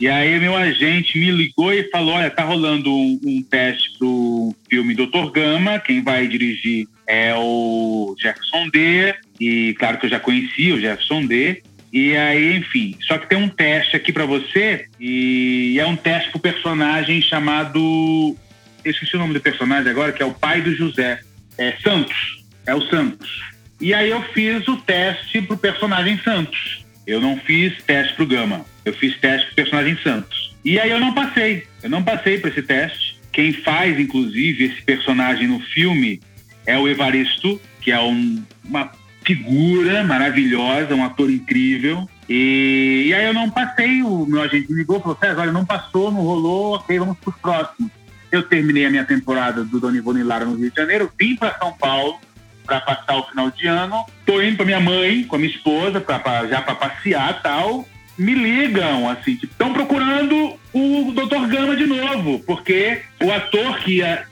A: E aí meu agente me ligou e falou: olha, tá rolando um, um teste pro filme Doutor Gama, quem vai dirigir é o Jefferson D. E claro que eu já conhecia o Jefferson D. E aí, enfim, só que tem um teste aqui para você, e é um teste pro personagem chamado. Eu esqueci o nome do personagem agora, que é o pai do José. É Santos. É o Santos. E aí eu fiz o teste pro personagem Santos. Eu não fiz teste pro Gama. Eu fiz teste pro personagem Santos. E aí eu não passei. Eu não passei para esse teste. Quem faz, inclusive, esse personagem no filme é o Evaristo, que é um, uma figura maravilhosa, um ator incrível. E, e, aí eu não passei, o meu agente me ligou e falou, César, olha, não passou, não rolou, ok, vamos para os próximos. Eu terminei a minha temporada do Dona Ivone Lara no Rio de Janeiro, vim para São Paulo para passar o final de ano, tô indo para minha mãe, com a minha esposa, pra, pra já para passear tal. Me ligam, assim, estão tipo, procurando o Dr. Gama de novo, porque o ator que ia,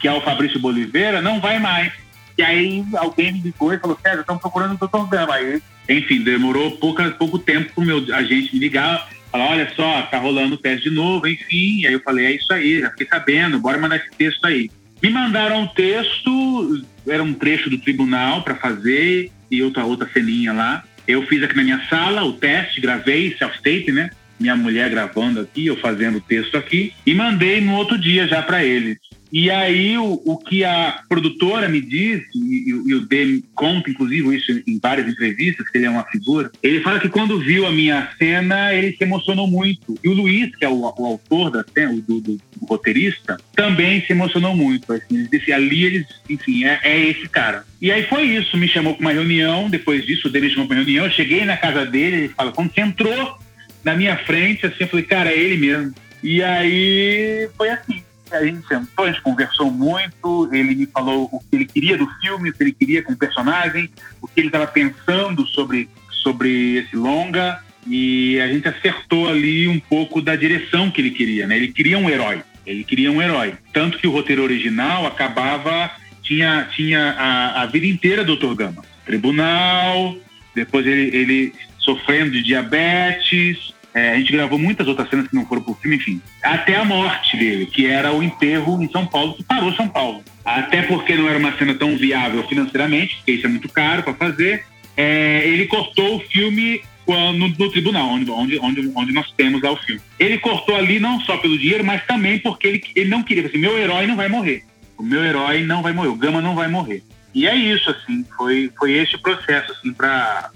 A: que é o Fabrício Boliveira não vai mais. E aí alguém me ligou e falou, César, estão procurando o Dr. Gama. Aí, enfim, demorou pouca, pouco tempo para o meu agente me ligar, falar, olha só, tá rolando o teste de novo, enfim. E aí eu falei, é isso aí, já fiquei sabendo, bora mandar esse texto aí. Me mandaram um texto, era um trecho do tribunal para fazer e outra, outra ceninha lá. Eu fiz aqui na minha sala o teste, gravei, self-tape, né? Minha mulher gravando aqui, eu fazendo o texto aqui, e mandei no outro dia já para eles. E aí o, o que a produtora me disse, e, e o Dê conta inclusive isso em várias entrevistas, que ele é uma figura, ele fala que quando viu a minha cena, ele se emocionou muito. E o Luiz, que é o, o autor da cena, o do, do, do, roteirista, também se emocionou muito. Assim, ele disse, ali eles, enfim, é, é, esse cara. E aí foi isso, me chamou para uma reunião, depois disso o Dê me chamou para uma reunião, eu cheguei na casa dele, ele fala, quando você entrou na minha frente, assim, eu falei, cara, é ele mesmo. E aí foi assim a gente sentou, a gente conversou muito, ele me falou o que ele queria do filme, o que ele queria com o personagem, o que ele estava pensando sobre, sobre esse longa, e a gente acertou ali um pouco da direção que ele queria, né? Ele queria um herói, ele queria um herói. Tanto que o roteiro original acabava, tinha, tinha a, a vida inteira do Dr. Gama. Tribunal, depois ele, ele sofrendo de diabetes, é, a gente gravou muitas outras cenas que não foram pro filme, enfim. Até a morte dele, que era o enterro em São Paulo, que parou São Paulo. Até porque não era uma cena tão viável financeiramente, porque isso é muito caro para fazer. É, ele cortou o filme no, no, tribunal, onde, onde, onde, onde nós temos lá o filme. Ele cortou ali não só pelo dinheiro, mas também porque ele, ele não queria, assim, meu herói não vai morrer. O meu herói não vai morrer, o Gama não vai morrer. E é isso, assim, foi, foi esse o processo, assim, para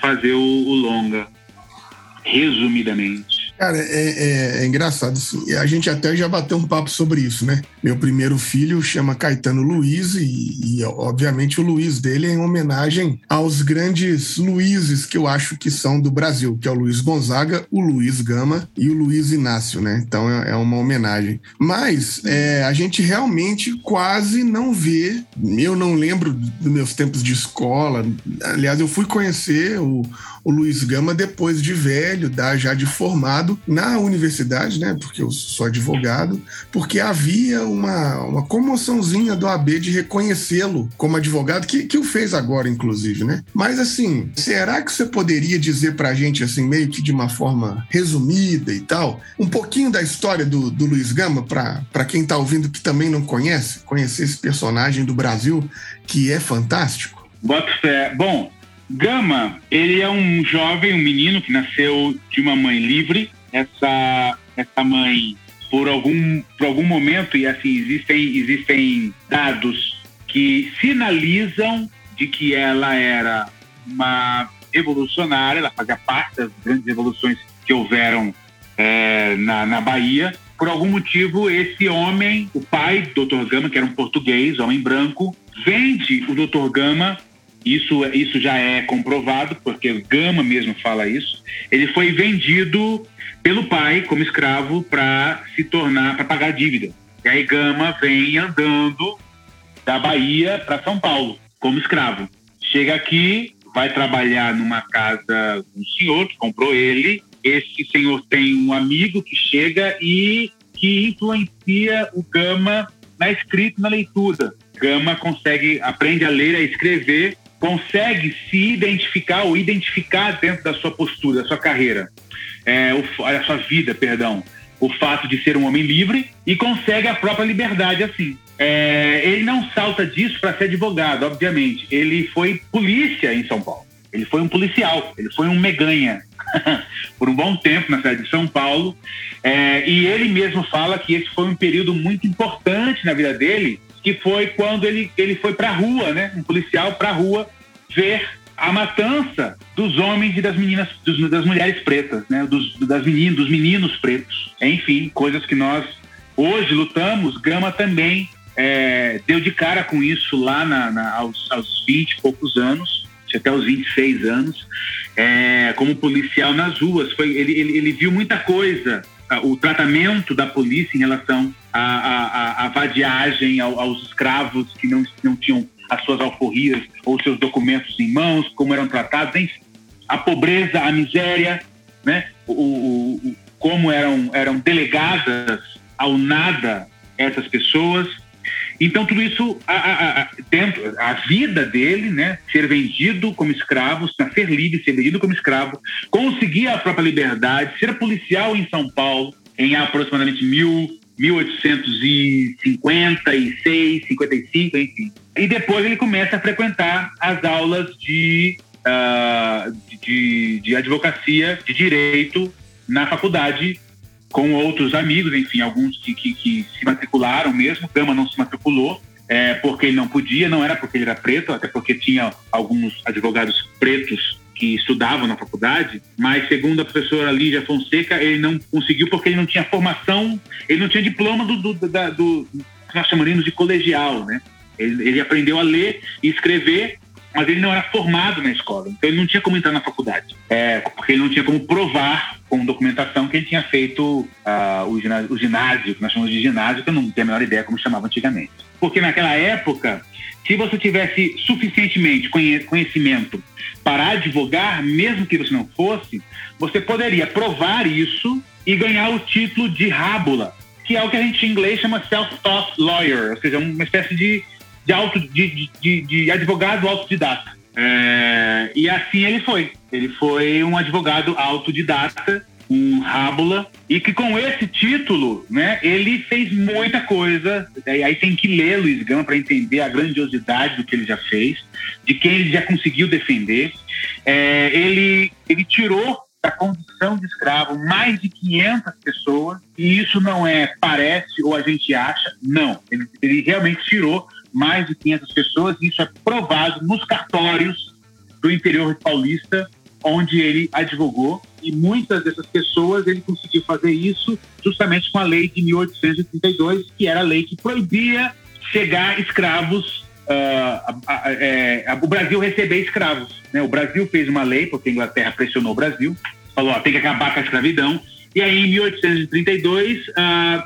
A: fazer o, o longa resumidamente.
B: Cara, é, é, é, engraçado. Assim, a gente até já bateu um papo sobre isso, né? Meu primeiro filho chama Caetano Luiz e, e, obviamente, o Luiz dele é em homenagem aos grandes Luizes que eu acho que são do Brasil, que é o Luiz Gonzaga, o Luiz Gama e o Luiz Inácio, né? Então é, é uma homenagem. Mas é, a gente realmente quase não vê. Eu não lembro dos meus tempos de escola. Aliás, eu fui conhecer o, o Luiz Gama depois de velho, já de formado na universidade, né? Porque eu sou advogado, porque havia uma, uma comoçãozinha do AB de reconhecê-lo como advogado, que, que o fez agora, inclusive, né? Mas assim, será que você poderia dizer pra gente, assim, meio que de uma forma resumida e tal, um pouquinho da história do, do Luiz Gama, para quem tá ouvindo que também não conhece, conhecer esse personagem do Brasil que é fantástico?
A: Bota fé. Bom, Gama, ele é um jovem, um menino que nasceu de uma mãe livre. Essa, essa mãe, por algum, por algum momento, e assim, existem, existem dados que sinalizam de que ela era uma revolucionária, ela fazia parte das grandes revoluções que houveram é, na, na Bahia. Por algum motivo, esse homem, o pai do Dr. Gama, que era um português, homem branco, vende o Dr. Gama isso, isso já é comprovado, porque Gama mesmo fala isso. Ele foi vendido pelo pai como escravo para se tornar, para pagar dívida. E aí Gama vem andando da Bahia para São Paulo como escravo. Chega aqui, vai trabalhar numa casa um senhor que comprou ele. Esse senhor tem um amigo que chega e que influencia o Gama na escrita na leitura. Gama consegue, aprende a ler, a escrever, consegue se identificar ou identificar dentro da sua postura, da sua carreira, é, o, a sua vida, perdão, o fato de ser um homem livre e consegue a própria liberdade assim. É, ele não salta disso para ser advogado, obviamente. Ele foi polícia em São Paulo. Ele foi um policial, ele foi um meganha (laughs) por um bom tempo na cidade de São Paulo. É, e ele mesmo fala que esse foi um período muito importante na vida dele, que foi quando ele, ele foi para a rua, né? Um policial para a rua ver a matança dos homens e das meninas, dos, das mulheres pretas, né? Dos, das meninos, dos meninos pretos. Enfim, coisas que nós hoje lutamos. Gama também é, deu de cara com isso lá na, na, aos, aos 20 e poucos anos, até os 26 anos, é, como policial nas ruas. Foi, ele, ele, ele viu muita coisa, o tratamento da polícia em relação à, à, à vadiagem, aos escravos que não, não tinham as suas alforrias ou seus documentos em mãos, como eram tratados, enfim. A pobreza, a miséria, né? o, o, o como eram, eram delegadas ao nada essas pessoas então, tudo isso, a, a, a, dentro, a vida dele, né, ser vendido como escravo, ser livre, ser vendido como escravo, conseguir a própria liberdade, ser policial em São Paulo em aproximadamente mil, 1856, 55, enfim. E depois ele começa a frequentar as aulas de, uh, de, de advocacia, de direito na faculdade com outros amigos, enfim, alguns que, que, que se matricularam mesmo. Gama não se matriculou, é, porque ele não podia, não era porque ele era preto, até porque tinha alguns advogados pretos que estudavam na faculdade, mas segundo a professora Lígia Fonseca, ele não conseguiu porque ele não tinha formação, ele não tinha diploma do, do, da, do que nós chamaríamos de colegial, né? Ele, ele aprendeu a ler e escrever mas ele não era formado na escola, então ele não tinha como entrar na faculdade, é, porque ele não tinha como provar com documentação que ele tinha feito uh, o, ginásio, o, ginásio, que nós chamamos de ginásio, que eu não tenho a menor ideia como chamava antigamente. Porque naquela época, se você tivesse suficientemente conhecimento para advogar, mesmo que você não fosse, você poderia provar isso e ganhar o título de rábula, que é o que a gente em inglês chama self-taught lawyer, ou seja, uma espécie de de, auto, de, de, de advogado autodidata. É, e assim ele foi. Ele foi um advogado autodidata, um rábula, e que com esse título, né, ele fez muita coisa. E aí tem que ler Luiz Gama para entender a grandiosidade do que ele já fez, de quem ele já conseguiu defender. É, ele, ele tirou da condição de escravo mais de 500 pessoas, e isso não é parece ou a gente acha, não. Ele, ele realmente tirou mais de 500 pessoas, isso é provado nos cartórios do interior paulista, onde ele advogou, e muitas dessas pessoas ele conseguiu fazer isso justamente com a lei de 1832, que era a lei que proibia chegar escravos, uh, é, o Brasil receber escravos. Né? O Brasil fez uma lei, porque a Inglaterra pressionou o Brasil, falou: ó, tem que acabar com a escravidão. E aí, em 1832, uh,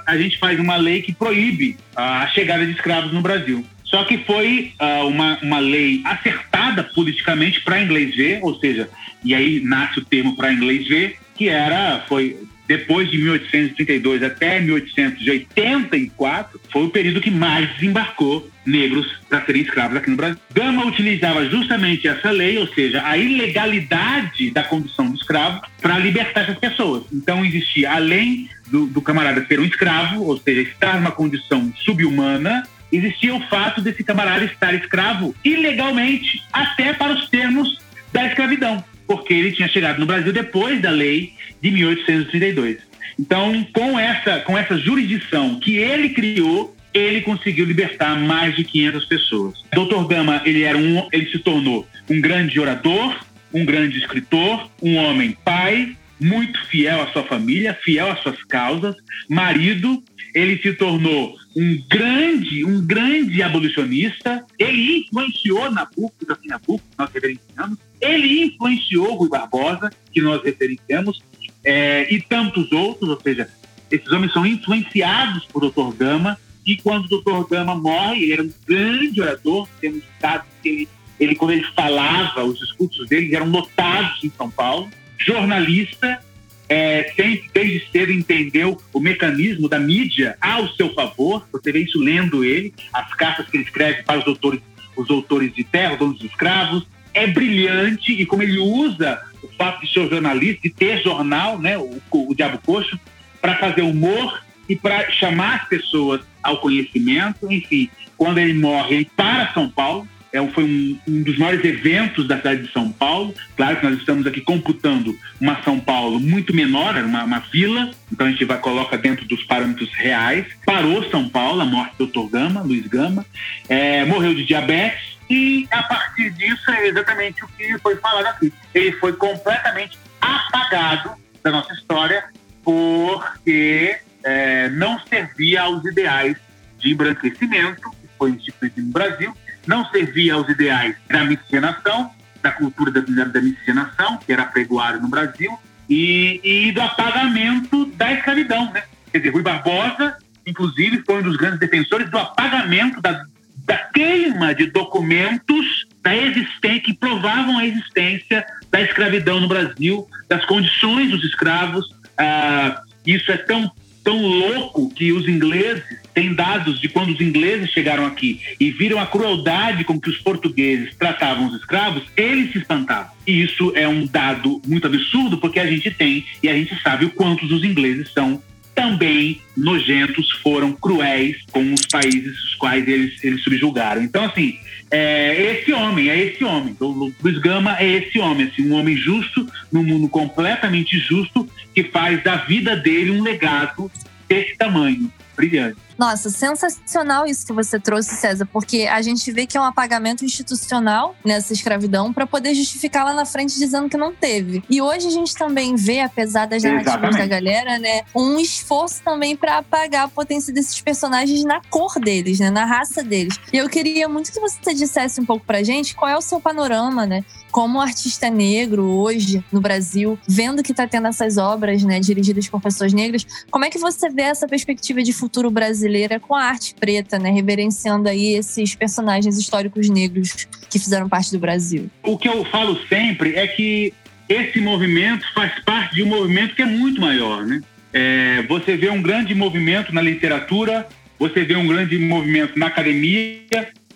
A: a gente faz uma lei que proíbe a chegada de escravos no Brasil. Só que foi uh, uma, uma lei acertada politicamente para inglês ver, ou seja, e aí nasce o termo para inglês ver, que era, foi depois de 1832 até 1884, foi o período que mais desembarcou negros para serem escravos aqui no Brasil. Gama utilizava justamente essa lei, ou seja, a ilegalidade da condição do escravo, para libertar essas pessoas. Então existia, além do, do camarada ser um escravo, ou seja, estar numa condição subhumana, existia o fato desse camarada estar escravo ilegalmente, até para os termos da escravidão, porque ele tinha chegado no Brasil depois da lei de 1832. Então, com essa, com essa jurisdição que ele criou, ele conseguiu libertar mais de 500 pessoas. Dr. Gama, ele era um, ele se tornou um grande orador, um grande escritor, um homem pai, muito fiel à sua família, fiel às suas causas, marido, ele se tornou um grande, um grande abolicionista. Ele influenciou Nabucco, Joaquim Nabucco, nós reverenciamos. Ele influenciou Rui Barbosa, que nós referenciamos, é, e tantos outros, ou seja, esses homens são influenciados por Dr. Gama, e quando o Dr. Gama morre, ele era um grande orador, temos dados que ele, ele, quando ele falava, os discursos dele eram lotados em São Paulo, jornalista, é, sempre, desde cedo, entendeu o mecanismo da mídia ao seu favor. Você vê isso lendo ele, as cartas que ele escreve para os doutores, os doutores de terra, os donos de escravos. É brilhante e como ele usa o fato de ser jornalista, de ter jornal, né, o, o Diabo Coxo, para fazer humor e para chamar as pessoas ao conhecimento. Enfim, quando ele morre, ele para São Paulo, é, foi um, um, dos maiores eventos da cidade de São Paulo. Claro que nós estamos aqui computando uma São Paulo muito menor, uma, uma vila, então a gente vai coloca dentro dos parâmetros reais. Parou São Paulo, a morte do Dr. Gama, Luiz Gama, é, morreu de diabetes e a partir disso é exatamente o que foi falado aqui. Ele foi completamente apagado da nossa história porque é, não servia aos ideais de embranquecimento que foi instituído no Brasil não servia aos ideais da miscigenação, da cultura da, da miscigenação, que era pregoada no Brasil, e, e, do apagamento da escravidão. Né? Quer dizer, Rui Barbosa, inclusive, foi um dos grandes defensores do apagamento, da, da queima de documentos da existência, que provavam a existência da escravidão no Brasil, das condições dos escravos. Ah, isso é tão tão louco que os ingleses têm dados de quando os ingleses chegaram aqui e viram a crueldade com que os portugueses tratavam os escravos, eles se espantavam. E isso é um dado muito absurdo porque a gente tem e a gente sabe o quanto os ingleses são também nojentos, foram cruéis com os países os quais eles, eles subjugaram. Então, assim, é esse homem, é esse homem. Então, Luiz Gama é esse homem, assim, um homem justo, num mundo completamente justo, que faz da vida dele um legado desse tamanho, brilhante.
D: Nossa, sensacional isso que você trouxe, César, porque a gente vê que é um apagamento institucional nessa escravidão para poder justificar lá na frente dizendo que não teve. E hoje a gente também vê, apesar das narrativas Exatamente. da galera, né, um esforço também para apagar a potência desses personagens na cor deles, né, na raça deles. E eu queria muito que você dissesse um pouco pra gente qual é o seu panorama, né, como artista negro hoje no Brasil, vendo que está tendo essas obras, né, dirigidas por pessoas negras, como é que você vê essa perspectiva de futuro brasileiro brasileira com a arte preta, né? Reverenciando aí esses personagens históricos negros que fizeram parte do Brasil.
A: O que eu falo sempre é que esse movimento faz parte de um movimento que é muito maior, né? É, você vê um grande movimento na literatura, você vê um grande movimento na academia,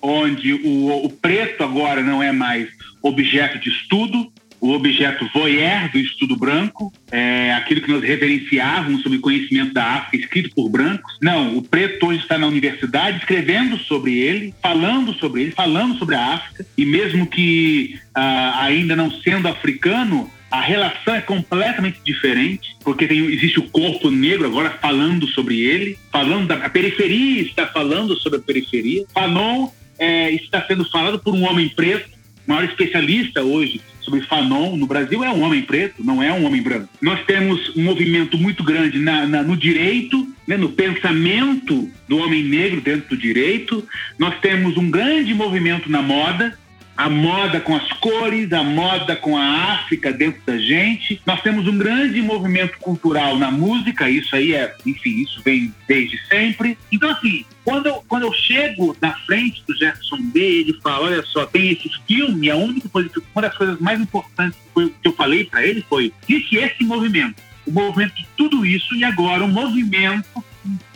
A: onde o, o preto agora não é mais objeto de estudo, o objeto voyeur do estudo branco, é aquilo que nós reverenciávamos sobre conhecimento da África escrito por brancos. Não, o preto hoje está na universidade escrevendo sobre ele, falando sobre ele, falando sobre a África, e mesmo que ah, ainda não sendo africano, a relação é completamente diferente, porque tem, existe o corpo negro agora falando sobre ele, falando da periferia, está falando sobre a periferia. Fanon é, está sendo falado por um homem preto, maior especialista hoje sobre Fanon no Brasil é um homem preto, não é um homem branco. Nós temos um movimento muito grande na, na, no direito, né, no pensamento do homem negro dentro do direito. Nós temos um grande movimento na moda, a moda com as cores, a moda com a África dentro da gente. Nós temos um grande movimento cultural na música, isso aí é, enfim, isso vem desde sempre. Então, assim, quando eu, quando eu chego na frente do Jefferson B, ele fala: olha só, tem esse filme, a única coisa, uma das coisas mais importantes que eu falei para ele foi: existe esse movimento, o movimento de tudo isso, e agora o movimento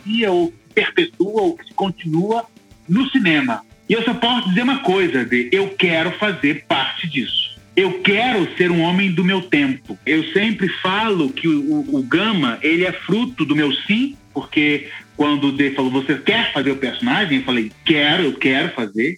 A: que ou perpetua ou que continua no cinema. E eu só posso dizer uma coisa, de eu quero fazer parte disso. Eu quero ser um homem do meu tempo. Eu sempre falo que o, o, o Gama, ele é fruto do meu sim, porque quando o D falou, você quer fazer o personagem? Eu falei, quero, eu quero fazer.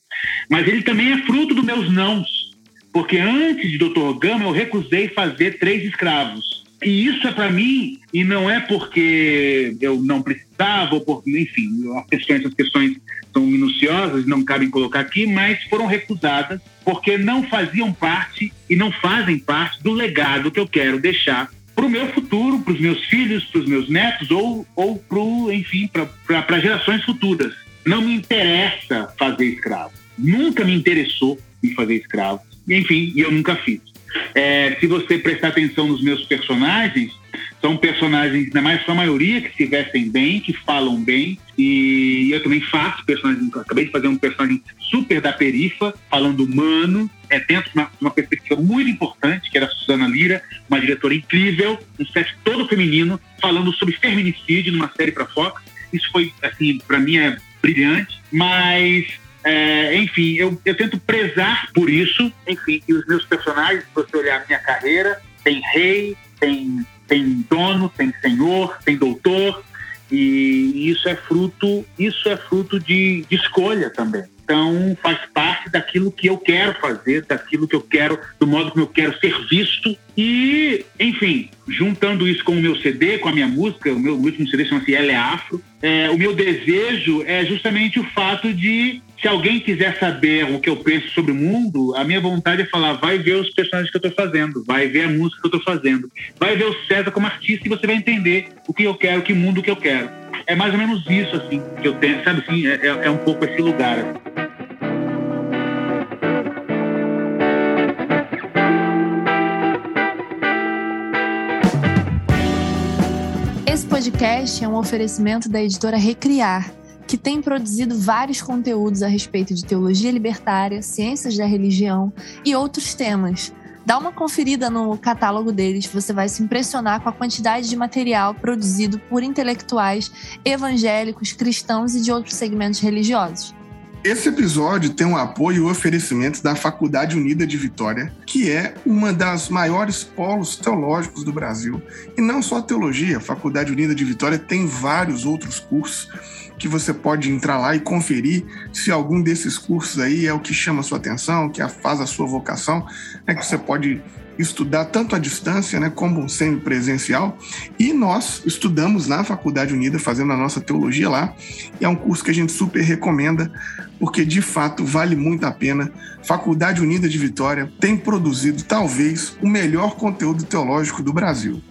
A: Mas ele também é fruto dos meus nãos. Porque antes de Dr. Gama, eu recusei fazer Três Escravos. E isso é para mim, e não é porque eu não precisava, ou porque, enfim, as questões, as questões são minuciosas, não cabem colocar aqui, mas foram recusadas porque não faziam parte e não fazem parte do legado que eu quero deixar para o meu futuro, para os meus filhos, para os meus netos ou, ou pro, enfim, para gerações futuras. Não me interessa fazer escravo. Nunca me interessou em fazer escravo. Enfim, e eu nunca fiz. É, se você prestar atenção nos meus personagens, são personagens, ainda mais sua maioria, que se vestem bem, que falam bem. E eu também faço personagens. Acabei de fazer um personagem super da perifa, falando humano, é dentro de uma, uma, perspectiva muito importante, que era a Susana Lira, uma diretora incrível, um set todo feminino, falando sobre feminicídio numa série para Fox. Isso foi, assim, para mim é brilhante, mas é, enfim, eu, eu tento prezar por isso. Enfim, e os meus personagens, se você olhar a minha carreira, tem rei, tem, tem dono, tem senhor, tem doutor, e isso é fruto, isso é fruto de, de escolha também. Então faz parte daquilo que eu quero fazer, daquilo que eu quero, do modo como eu quero ser visto. E, enfim, juntando isso com o meu CD, com a minha música, o meu último CD chama-se Ela é Afro, é, o meu desejo é justamente o fato de se alguém quiser saber o que eu penso sobre o mundo, a minha vontade é falar: vai ver os personagens que eu estou fazendo, vai ver a música que eu estou fazendo, vai ver o César como artista e você vai entender o que eu quero, que mundo que eu quero. É mais ou menos isso, assim, que eu tenho, sabe assim? É, é, é um pouco esse lugar. Assim.
D: Podcast é um oferecimento da editora Recriar que tem produzido vários conteúdos a respeito de teologia libertária, ciências da religião e outros temas. Dá uma conferida no catálogo deles, você vai se impressionar com a quantidade de material produzido por intelectuais evangélicos, cristãos e de outros segmentos religiosos.
B: Esse episódio tem o um apoio e o oferecimento da Faculdade Unida de Vitória, que é uma das maiores polos teológicos do Brasil. E não só teologia, a Faculdade Unida de Vitória tem vários outros cursos que você pode entrar lá e conferir se algum desses cursos aí é o que chama a sua atenção, que faz a sua vocação, né, que você pode estudar tanto à distância, né, como semi-presencial. E nós estudamos na Faculdade Unida, fazendo a nossa teologia lá. E é um curso que a gente super recomenda, porque de fato vale muito a pena. Faculdade Unida de Vitória tem produzido talvez o melhor conteúdo teológico do Brasil.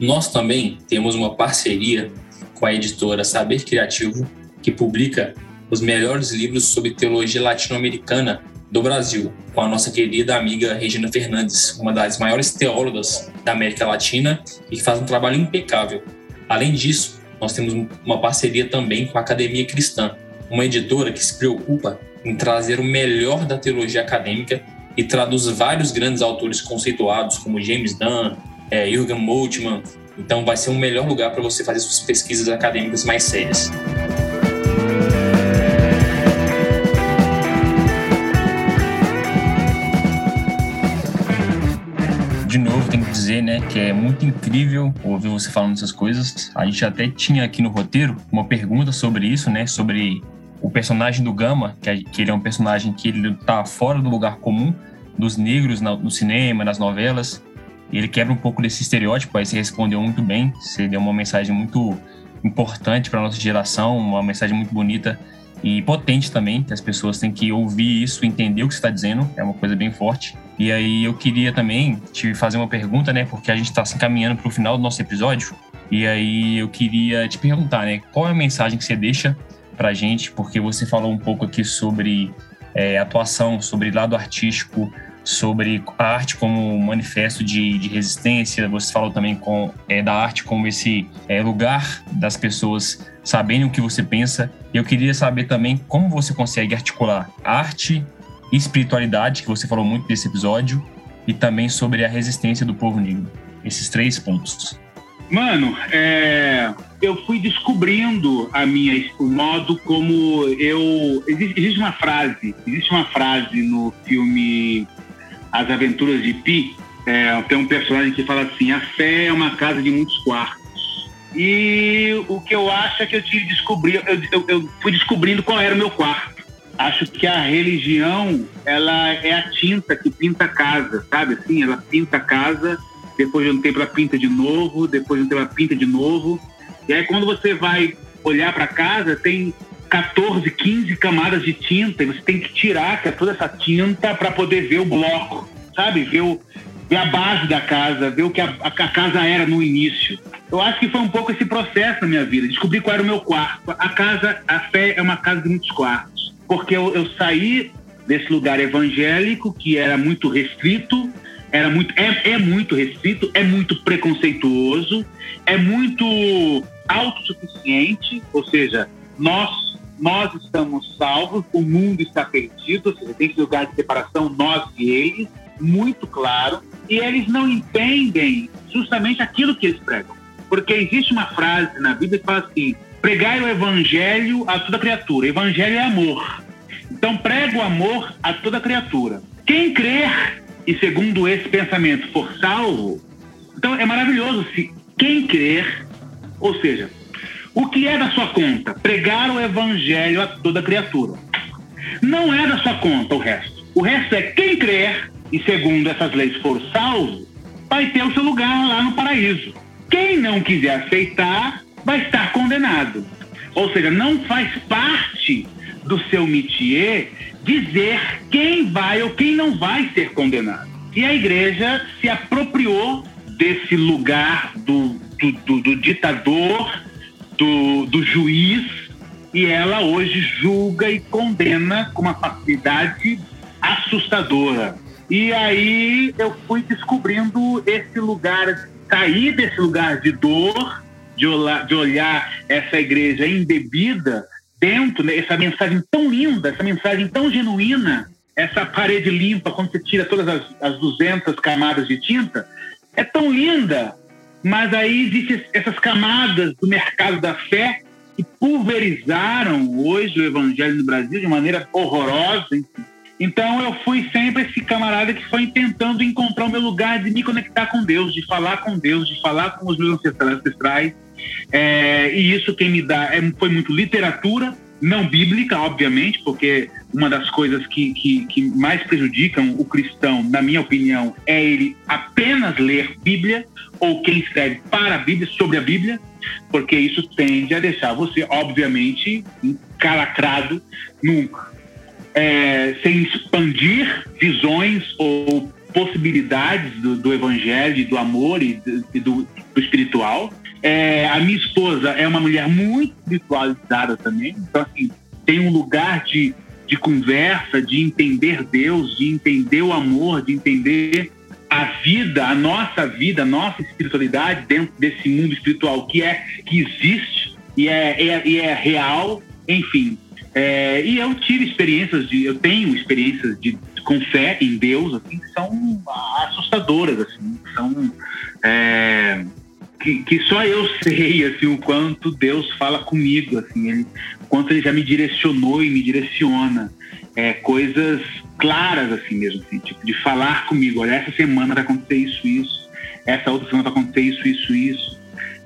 C: Nós também temos uma parceria com a editora Saber Criativo, que publica os melhores livros sobre teologia latino-americana do Brasil, com a nossa querida amiga Regina Fernandes, uma das maiores teólogas da América Latina e que faz um trabalho impecável. Além disso, nós temos uma parceria também com a Academia Cristã, uma editora que se preocupa em trazer o melhor da teologia acadêmica e traduz vários grandes autores conceituados como James Dunn, é, Jürgen Moltmann, então, vai ser um melhor lugar para você fazer suas pesquisas acadêmicas mais sérias. De novo, tenho que dizer, né, que é muito incrível ouvir você falando essas coisas. A gente até tinha aqui no roteiro uma pergunta sobre isso, né, sobre o personagem do Gama, que, é, que ele é um personagem que ele tá fora do lugar comum dos negros no cinema, nas novelas ele quebra um pouco desse estereótipo, aí você respondeu muito bem, você deu uma mensagem muito importante para nossa geração, uma mensagem muito bonita e potente também, que as pessoas têm que ouvir isso, entender o que você está dizendo, é uma coisa bem forte. E aí eu queria também te fazer uma pergunta, né, porque a gente está se encaminhando para o final do nosso episódio, e aí eu queria te perguntar, né, qual é a mensagem que você deixa para gente, porque você falou um pouco aqui sobre é, atuação, sobre lado artístico, sobre a arte como manifesto de, de resistência. Você falou também com, é, da arte como esse é, lugar das pessoas saberem o que você pensa. Eu queria saber também como você consegue articular arte e espiritualidade, que você falou muito desse episódio, e também sobre a resistência do povo negro. Esses três pontos.
A: Mano, é, eu fui descobrindo a minha, o modo como eu. Existe, existe uma frase, existe uma frase no filme as Aventuras de Pi, é, tem um personagem que fala assim: a fé é uma casa de muitos quartos. E o que eu acho é que eu tive descobrir, eu, eu, eu fui descobrindo qual era o meu quarto. Acho que a religião, ela é a tinta que pinta a casa, sabe? Assim, ela pinta a casa, depois de um tempo ela pinta de novo, depois de um tempo ela pinta de novo. E aí quando você vai olhar para casa, tem 14, 15 camadas de tinta e você tem que tirar toda essa tinta para poder ver o bloco, sabe? Ver, o, ver a base da casa, ver o que a, a, casa era no início. Eu acho que foi um pouco esse processo na minha vida, descobrir qual era o meu quarto. A casa, a fé é uma casa de muitos quartos, porque eu, eu saí desse lugar evangélico que era muito restrito, era muito, é, é muito restrito, é muito preconceituoso, é muito autossuficiente, ou seja, nós nós estamos salvos, o mundo está perdido, ou seja, tem esse lugar de separação, nós e eles, muito claro, e eles não entendem justamente aquilo que eles pregam. Porque existe uma frase na Bíblia que fala assim: pregai o evangelho a toda criatura. Evangelho é amor. Então prega o amor a toda criatura. Quem crer e segundo esse pensamento for salvo, então é maravilhoso se quem crer, ou seja, o que é da sua conta? Pregar o evangelho a toda criatura. Não é da sua conta o resto. O resto é quem crer e segundo essas leis for salvo, vai ter o seu lugar lá no paraíso. Quem não quiser aceitar, vai estar condenado. Ou seja, não faz parte do seu métier dizer quem vai ou quem não vai ser condenado. E a igreja se apropriou desse lugar do, do, do, do ditador, do, do juiz, e ela hoje julga e condena com uma facilidade assustadora. E aí eu fui descobrindo esse lugar, sair desse lugar de dor, de olhar, de olhar essa igreja embebida dentro, né, essa mensagem tão linda, essa mensagem tão genuína, essa parede limpa, quando você tira todas as, as 200 camadas de tinta, é tão linda, mas aí existem essas camadas do mercado da fé que pulverizaram hoje o evangelho no Brasil de maneira horrorosa. Então eu fui sempre esse camarada que foi tentando encontrar o meu lugar de me conectar com Deus, de falar com Deus, de falar com os meus ancestrais, é, e isso quem me dá é, foi muito literatura, não bíblica, obviamente, porque uma das coisas que, que, que, mais prejudicam o cristão, na minha opinião, é ele apenas ler Bíblia, ou quem escreve para a Bíblia, sobre a Bíblia, porque isso tende a deixar você, obviamente, encalacrado. É, sem expandir visões ou possibilidades do, do evangelho, do amor e do, do, do espiritual. É, a minha esposa é uma mulher muito espiritualizada também, então, assim, tem um lugar de, de conversa, de entender Deus, de entender o amor, de entender a vida, a nossa vida, a nossa espiritualidade dentro desse mundo espiritual que é que existe e é, é, e é real, enfim. É, e eu tive experiências de, eu tenho experiências de com fé em Deus, assim, que são assustadoras, assim, são é, que, que só eu (laughs) sei assim o quanto Deus fala comigo assim ele quanto ele já me direcionou e me direciona. É, coisas claras assim mesmo assim, tipo de falar comigo olha essa semana vai acontecer isso isso essa outra semana vai acontecer isso isso isso.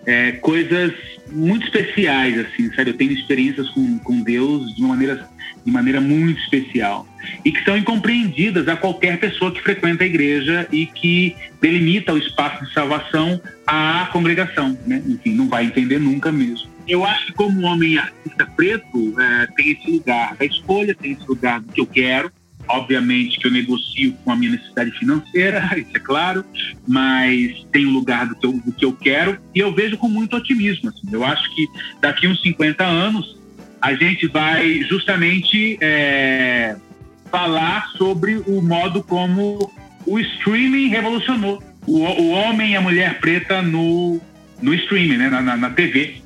A: É, coisas muito especiais assim sabe? Eu tenho experiências com, com Deus de uma maneira de maneira muito especial e que são incompreendidas a qualquer pessoa que frequenta a igreja e que delimita o espaço de salvação à congregação, né? Enfim, não vai entender nunca mesmo. Eu acho que como homem artista preto é, tem esse lugar da escolha, tem esse lugar do que eu quero, obviamente que eu negocio com a minha necessidade financeira, (laughs) isso é claro, mas tem o lugar do que, eu, do que eu quero e eu vejo com muito otimismo. Assim. Eu acho que daqui uns 50 anos a gente vai justamente é, falar sobre o modo como o streaming revolucionou o, o homem e a mulher preta no, no streaming, né? na, na, na TV,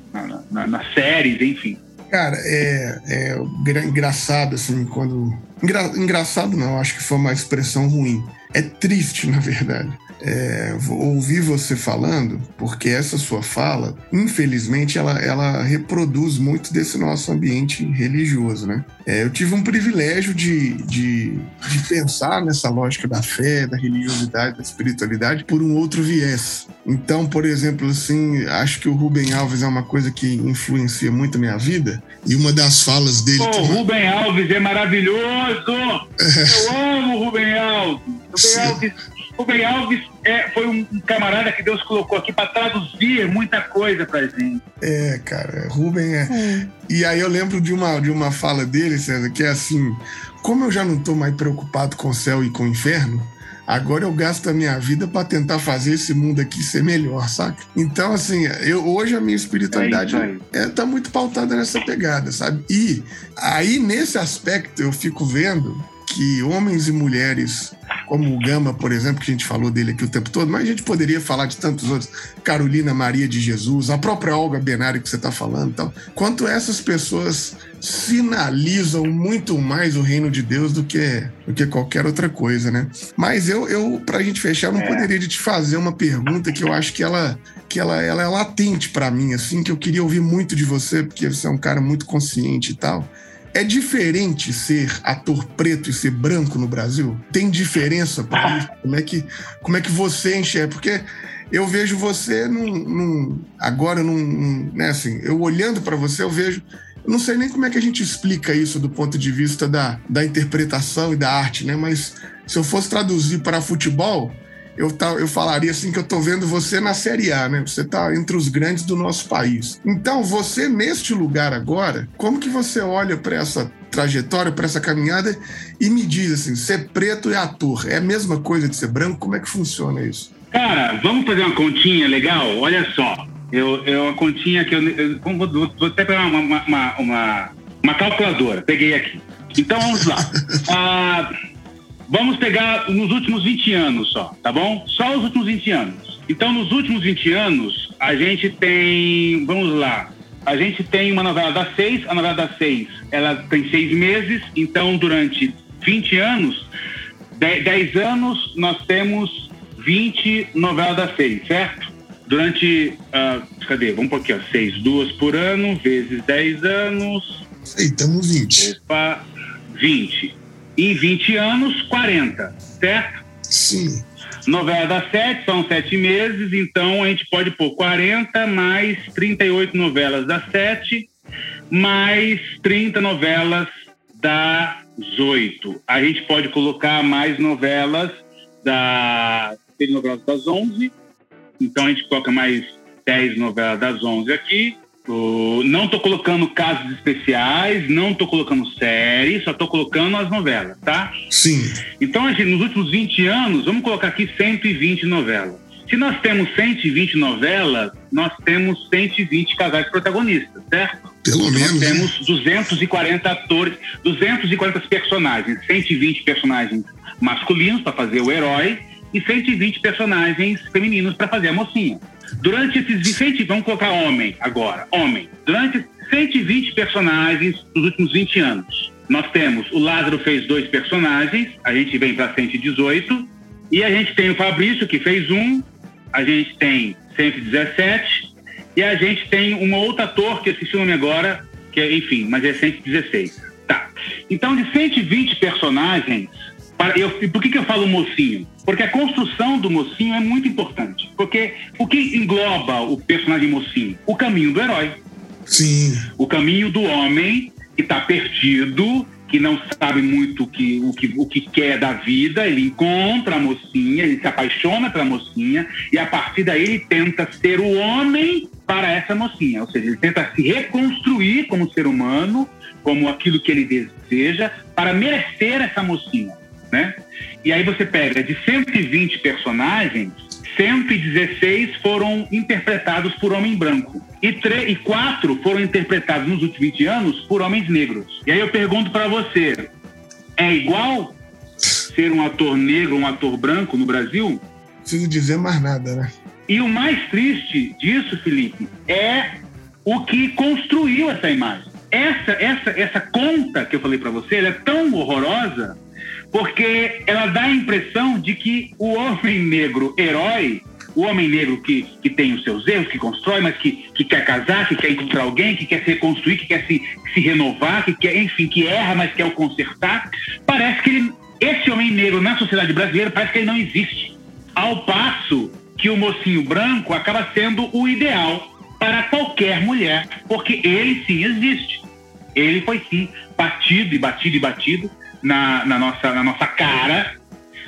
A: na, na, séries, enfim.
B: Cara, é, é engraçado, assim, quando. Engra, engraçado não, acho que foi uma expressão ruim. É triste, na verdade é, ouvir você falando, porque essa sua fala, infelizmente, ela, ela reproduz muito desse nosso ambiente religioso, né? É, eu tive um privilégio de, de, de, pensar nessa lógica da fé, da religiosidade, da espiritualidade por um outro viés. Então, por exemplo, assim, acho que o Rubem Alves é uma coisa que influencia muito a minha vida. E uma das falas dele.
A: O oh, Rubem Alves é maravilhoso! (laughs) Eu amo o Rubem Alves! Rubem Alves Rubem Alves é, foi um, camarada que Deus colocou aqui para traduzir muita coisa pra gente.
B: É, cara, Rubem é. E aí eu lembro de uma, de uma fala dele, César, que é assim: como eu já não tô mais preocupado com o céu e com o inferno, agora eu gasto a minha vida para tentar fazer esse mundo aqui ser melhor, saca? Então, assim, eu, hoje a minha espiritualidade é, é, tá muito pautada nessa pegada, sabe? E aí, nesse aspecto, eu fico vendo que homens e mulheres como o Gama, por exemplo, que a gente falou dele aqui o tempo todo, mas a gente poderia falar de tantos outros, Carolina Maria de Jesus, a própria Olga Benário que você está falando, então, quanto essas pessoas sinalizam muito mais o reino de Deus do que, do que qualquer outra coisa, né? Mas eu, eu para a gente fechar, eu não é. poderia te fazer uma pergunta que eu acho que ela, que ela, ela é latente para mim, assim, que eu queria ouvir muito de você, porque você é um cara muito consciente e tal. É diferente ser ator preto e ser branco no Brasil? Tem diferença para isso? Como é que, como é que você enxerga? Porque eu vejo você num, num agora num, né, assim, eu olhando para você, eu vejo não sei nem como é que a gente explica isso do ponto de vista da, da interpretação e da arte, né? Mas se eu fosse traduzir para futebol, eu, tá, eu falaria assim que eu tô vendo você na Série A, né? Você tá entre os grandes do nosso país. Então, você neste lugar agora, como que você olha para essa trajetória, para essa caminhada e me diz assim, ser preto e ator, é a mesma coisa de ser branco? Como é que funciona isso?
A: Cara, vamos fazer uma continha legal? Olha só, eu, eu a continha que eu, eu vou, vou até pegar uma, uma, uma, uma calculadora, peguei aqui. Então vamos lá. (laughs) ah, Vamos pegar nos últimos 20 anos só, tá bom? Só os últimos 20 anos. Então, nos últimos 20 anos, a gente tem. Vamos lá. A gente tem uma novela das seis. A novela das seis, ela tem seis meses. Então, durante 20 anos, 10 anos, nós temos 20 novelas das seis, certo? Durante. Uh, cadê? Vamos por aqui, ó. Seis, duas por ano, vezes 10 anos.
B: Estamos 20.
A: Opa, 20 em 20 anos, 40, certo?
B: Sim.
A: Novela das sete, são sete meses, então a gente pode pôr 40 mais 38 novelas das sete, mais 30 novelas das oito. A gente pode colocar mais novelas da novelas das 11, então a gente coloca mais 10 novelas das 11 aqui, não estou colocando casos especiais, não estou colocando séries, só estou colocando as novelas, tá?
B: Sim.
A: Então, gente, nos últimos 20 anos, vamos colocar aqui 120 novelas. Se nós temos 120 novelas, nós temos 120 casais protagonistas, certo?
B: Pelo menos.
A: Nós temos 240 atores, 240 personagens, 120 personagens masculinos para fazer o herói e 120 personagens femininos para fazer a mocinha. Durante esses 120, vamos colocar homem agora, homem. Durante 120 personagens dos últimos 20 anos, nós temos o Lázaro fez dois personagens, a gente vem para 118, e a gente tem o Fabrício que fez um, a gente tem 117, e a gente tem um outro ator que eu esqueci o nome agora, que é, enfim, mas é 116. Tá. Então, de 120 personagens, eu, e por que, que eu falo mocinho? Porque a construção do mocinho é muito importante. Porque o que engloba o personagem mocinho? O caminho do herói.
B: Sim.
A: O caminho do homem que está perdido, que não sabe muito o que, o, que, o que quer da vida, ele encontra a mocinha, ele se apaixona pela mocinha, e a partir daí ele tenta ser o homem para essa mocinha. Ou seja, ele tenta se reconstruir como ser humano, como aquilo que ele deseja, para merecer essa mocinha né? E aí você pega de 120 personagens, 116 foram interpretados por homem branco e, e quatro foram interpretados nos últimos 20 anos por homens negros. E aí eu pergunto para você, é igual ser um ator negro, um ator branco no Brasil?
B: Preciso dizer mais nada, né?
A: E o mais triste disso, Felipe, é o que construiu essa imagem. Essa, essa, essa conta que eu falei para você, é tão horrorosa porque ela dá a impressão de que o homem negro herói, o homem negro que, que tem os seus erros, que constrói, mas que, que quer casar, que quer encontrar alguém, que quer se reconstruir, que quer se, se renovar, que quer, enfim, que erra, mas quer o consertar, parece que ele, esse homem negro na sociedade brasileira parece que ele não existe. Ao passo que o mocinho branco acaba sendo o ideal para qualquer mulher, porque ele sim existe. Ele foi sim batido e batido e batido na, na, nossa, na nossa cara.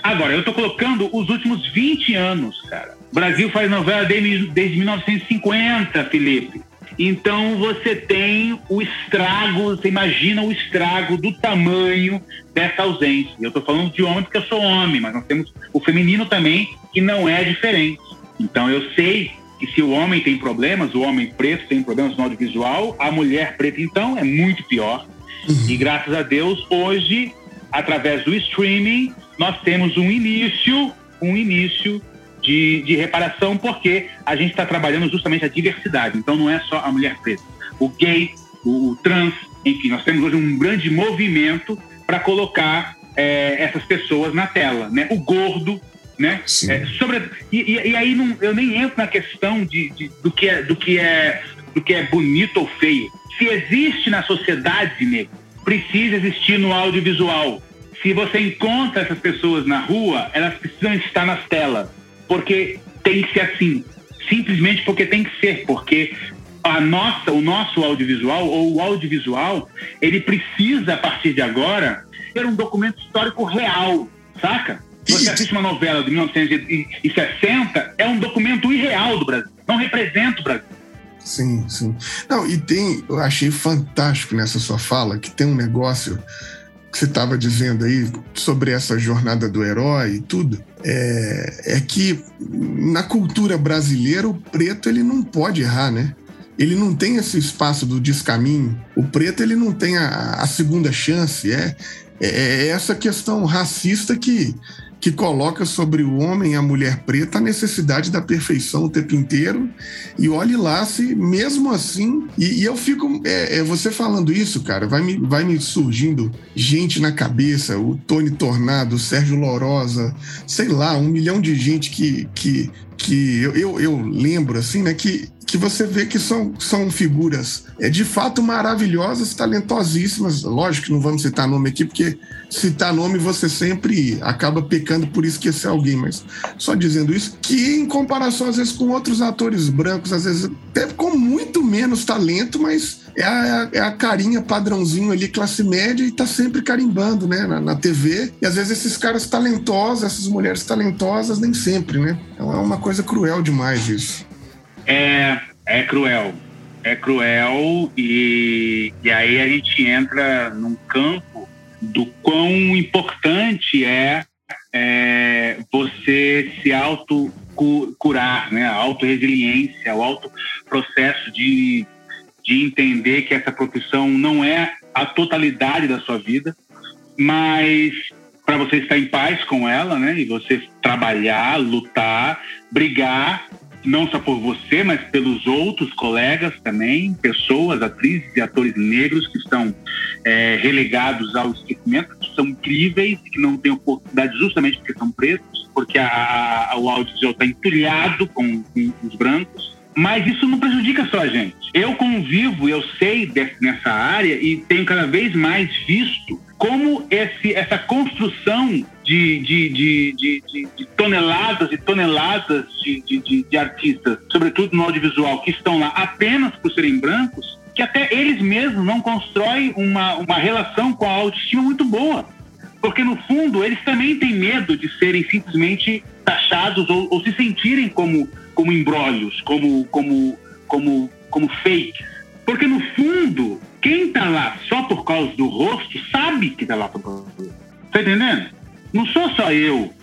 A: Agora, eu tô colocando os últimos 20 anos, cara. O Brasil faz novela desde, desde 1950, Felipe. Então você tem o estrago, você imagina o estrago do tamanho dessa ausência. Eu estou falando de homem porque eu sou homem, mas nós temos o feminino também, que não é diferente. Então eu sei que se o homem tem problemas, o homem preto tem problemas no audiovisual, a mulher preta então é muito pior. Uhum. E graças a Deus, hoje através do streaming, nós temos um início, um início de, de reparação, porque a gente está trabalhando justamente a diversidade. Então não é só a mulher preta. O gay, o, o trans, enfim, nós temos hoje um grande movimento para colocar é, essas pessoas na tela, né? O gordo, né? É, sobre, e, e, aí não, eu nem entro na questão de, de, do, que é, do, que é, do que é bonito ou feio. Se existe na sociedade, nego, precisa existir no audiovisual. Se você encontra essas pessoas na rua, elas precisam estar nas telas. Porque tem que ser assim. Simplesmente porque tem que ser. Porque a nossa, o nosso audiovisual, ou o audiovisual, ele precisa, a partir de agora, ser um documento histórico real, saca? Você assiste uma novela de 1960, é um documento irreal do Brasil. Não representa o Brasil.
B: Sim, sim. Não, e tem, eu achei fantástico nessa sua fala que tem um negócio que você estava dizendo aí sobre essa jornada do herói e tudo, é, é que na cultura brasileira o preto ele não pode errar, né? Ele não tem esse espaço do descaminho. O preto ele não tem a, a segunda chance. É, é, é essa questão racista que que coloca sobre o homem e a mulher preta a necessidade da perfeição o tempo inteiro. E olhe lá se, mesmo assim. E, e eu fico. É, é, você falando isso, cara, vai me, vai me surgindo gente na cabeça: o Tony Tornado, o Sérgio Lorosa, sei lá, um milhão de gente que, que, que eu, eu, eu lembro, assim, né, que que você vê que são, são figuras é, de fato maravilhosas, talentosíssimas. Lógico que não vamos citar nome aqui, porque citar nome você sempre acaba pecando por esquecer alguém, mas só dizendo isso, que em comparação às vezes com outros atores brancos, às vezes até com muito menos talento, mas é a, é a carinha padrãozinho ali, classe média, e tá sempre carimbando, né, na, na TV. E às vezes esses caras talentosos, essas mulheres talentosas, nem sempre, né? Então é uma coisa cruel demais isso.
A: É, é cruel. É cruel e, e aí a gente entra num campo do quão importante é, é você se auto curar, né? A auto-resiliência, o auto processo de, de entender que essa profissão não é a totalidade da sua vida, mas para você estar em paz com ela, né? E você trabalhar, lutar, brigar não só por você, mas pelos outros colegas também, pessoas, atrizes e atores negros que estão é, relegados ao esquecimento, que são incríveis, que não têm oportunidade justamente porque são pretos, porque a, a, o audiovisual está entulhado com, com os brancos. Mas isso não prejudica só a gente. Eu convivo, eu sei nessa área e tenho cada vez mais visto como esse, essa construção de, de, de, de, toneladas e toneladas de, artistas, sobretudo no audiovisual, que estão lá apenas por serem brancos, que até eles mesmos não constroem uma, uma relação com a autoestima muito boa. Porque, no fundo, eles também têm medo de serem simplesmente taxados ou, ou se sentirem como, como como, como, como, como fakes. Porque, no fundo, quem tá lá só por causa do rosto sabe que tá lá por causa do rosto. Tá entendendo? Não sou só eu,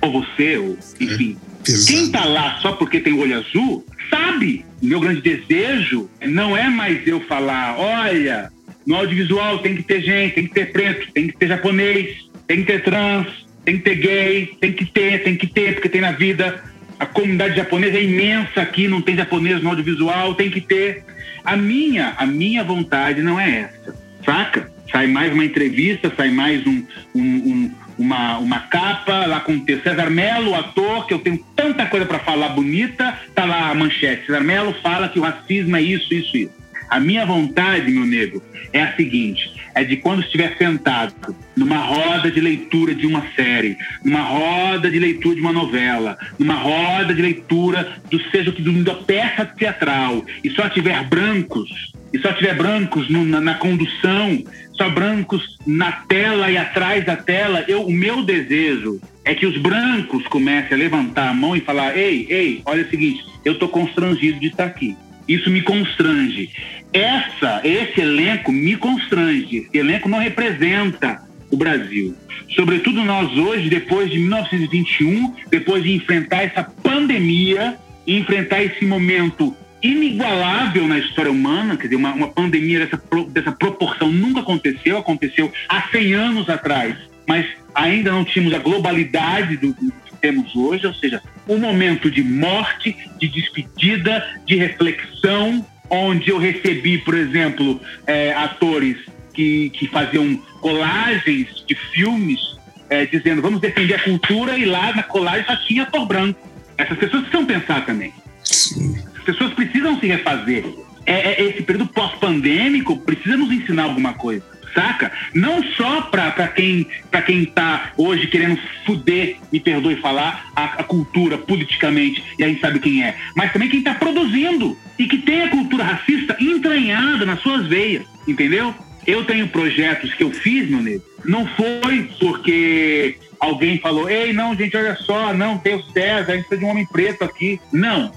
A: ou você, ou enfim. É, Quem tá lá só porque tem olho azul, sabe. Meu grande desejo não é mais eu falar, olha, no audiovisual tem que ter gente, tem que ter preto, tem que ter japonês, tem que ter trans, tem que ter gay, tem que ter, tem que ter, porque tem na vida. A comunidade japonesa é imensa aqui, não tem japonês no audiovisual, tem que ter. A minha, a minha vontade não é essa, saca? Sai mais uma entrevista, sai mais um, um, um uma, uma capa lá com o César Melo, ator, que eu tenho tanta coisa para falar bonita, tá lá a manchete. César Melo fala que o racismo é isso, isso, isso. A minha vontade, meu nego, é a seguinte: é de quando estiver sentado numa roda de leitura de uma série, numa roda de leitura de uma novela, numa roda de leitura do seja o que da peça teatral, e só tiver brancos, e só tiver brancos no, na, na, condução, só brancos na tela e atrás da tela, eu, o meu desejo é que os brancos comecem a levantar a mão e falar: ei, ei, olha o seguinte, eu estou constrangido de estar aqui. Isso me constrange. Essa, esse elenco me constrange. Esse elenco não representa o Brasil. Sobretudo nós hoje, depois de 1921, depois de enfrentar essa pandemia, enfrentar esse momento inigualável na história humana, quer dizer, uma, uma pandemia dessa, dessa proporção nunca aconteceu, aconteceu há 100 anos atrás mas ainda não tínhamos a globalidade do, do que temos hoje, ou seja, um momento de morte, de despedida, de reflexão, onde eu recebi, por exemplo, é, atores que, que faziam colagens de filmes é, dizendo vamos defender a cultura e lá na colagem só tinha ator branco. Essas pessoas precisam pensar também.
B: Sim.
A: As pessoas precisam se refazer. É, é, esse período pós-pandêmico precisa nos ensinar alguma coisa, saca? Não só para quem para quem está hoje querendo fuder, me perdoe falar, a, a, cultura politicamente, e a gente sabe quem é, mas também quem está produzindo e que tem a cultura racista entranhada nas suas veias, entendeu? Eu tenho projetos que eu fiz, meu nego, não foi porque alguém falou, ei, não, gente, olha só, não, tem o César, a gente precisa de um homem preto aqui. Não.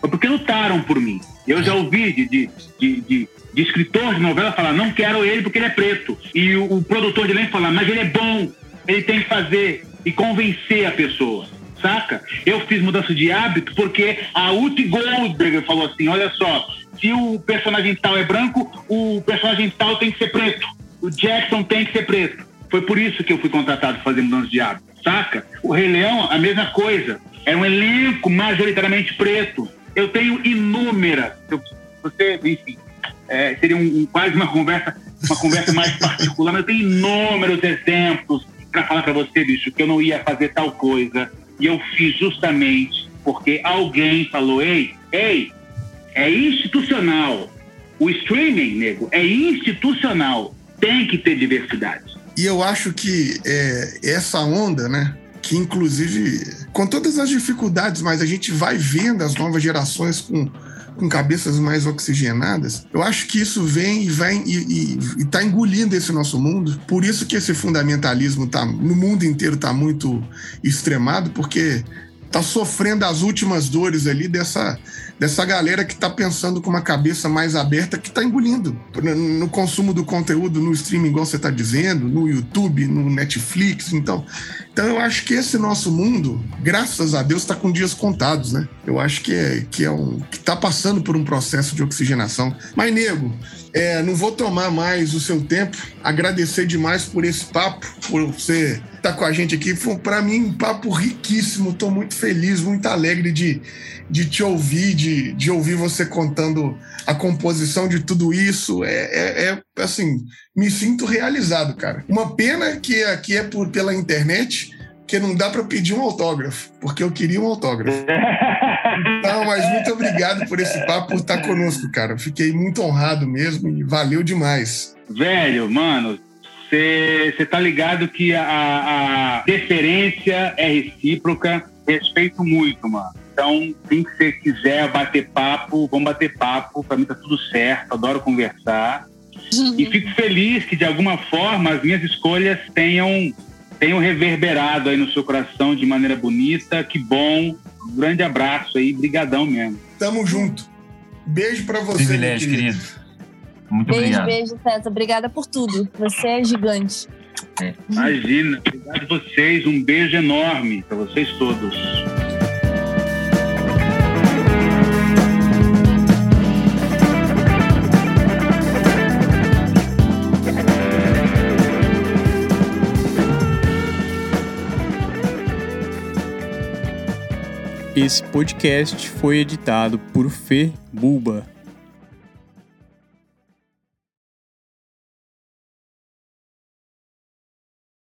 A: Foi porque lutaram por mim. Eu já ouvi de, de, de, de, de escritor de novela falar, não quero ele porque ele é preto. E o, o produtor de elenco falar, mas ele é bom, ele tem que fazer e convencer a pessoa. Saca? Eu fiz mudança de hábito porque a Uti Goldberger falou assim: olha só, se o personagem tal é branco, o personagem tal tem que ser preto. O Jackson tem que ser preto. Foi por isso que eu fui contratado para fazer mudança de hábito, saca? O Rei Leão, a mesma coisa. É um elenco majoritariamente preto. Eu tenho inúmeras. Você, enfim, é, seria um, quase uma conversa, uma conversa mais (laughs) particular, mas eu tenho inúmeros exemplos para falar para você, bicho, que eu não ia fazer tal coisa. E eu fiz justamente porque alguém falou: ei, ei, é institucional. O streaming, nego, é institucional. Tem que ter diversidade.
B: E eu acho que é, essa onda, né? Que inclusive, com todas as dificuldades, mas a gente vai vendo as novas gerações com, com cabeças mais oxigenadas. Eu acho que isso vem e vai e, está engolindo esse nosso mundo. Por isso que esse fundamentalismo tá no mundo inteiro está muito extremado, porque está sofrendo as últimas dores ali dessa dessa galera que está pensando com uma cabeça mais aberta, que está engolindo no consumo do conteúdo, no streaming, igual você está dizendo, no YouTube, no Netflix. Então, então eu acho que esse nosso mundo, graças a Deus, está com dias contados, né? Eu acho que é, que é um que está passando por um processo de oxigenação. Mas, nego, é, não vou tomar mais o seu tempo. Agradecer demais por esse papo, por você estar tá com a gente aqui. Foi para mim um papo riquíssimo. Estou muito feliz, muito alegre de, de te ouvir, de, de ouvir você contando a composição de tudo isso. É, é, é assim, me sinto realizado, cara. Uma pena que aqui é por, pela internet, que não dá para pedir um autógrafo, porque eu queria um autógrafo. (laughs) Não, mas muito obrigado por esse papo, por estar conosco, cara. Fiquei muito honrado mesmo e valeu demais.
A: Velho, mano, você tá ligado que a, a deferência é recíproca, respeito muito, mano. Então, quem que você quiser bater papo, vamos bater papo. Pra mim tá tudo certo, adoro conversar. Uhum. (laughs) E fico feliz que, de alguma forma, as minhas escolhas tenham, tenham reverberado aí no seu coração de maneira bonita. Que bom. Um grande abraço aí, brigadão mesmo.
B: Tamo junto. Beijo para você,
C: Privilégio, querido. Muito
D: beijo,
C: obrigado.
D: Beijo, César. Obrigada por tudo. Você é gigante.
A: É. Imagina. Obrigado a vocês. Um beijo enorme para vocês todos.
E: Esse podcast foi editado por Fê Bulba.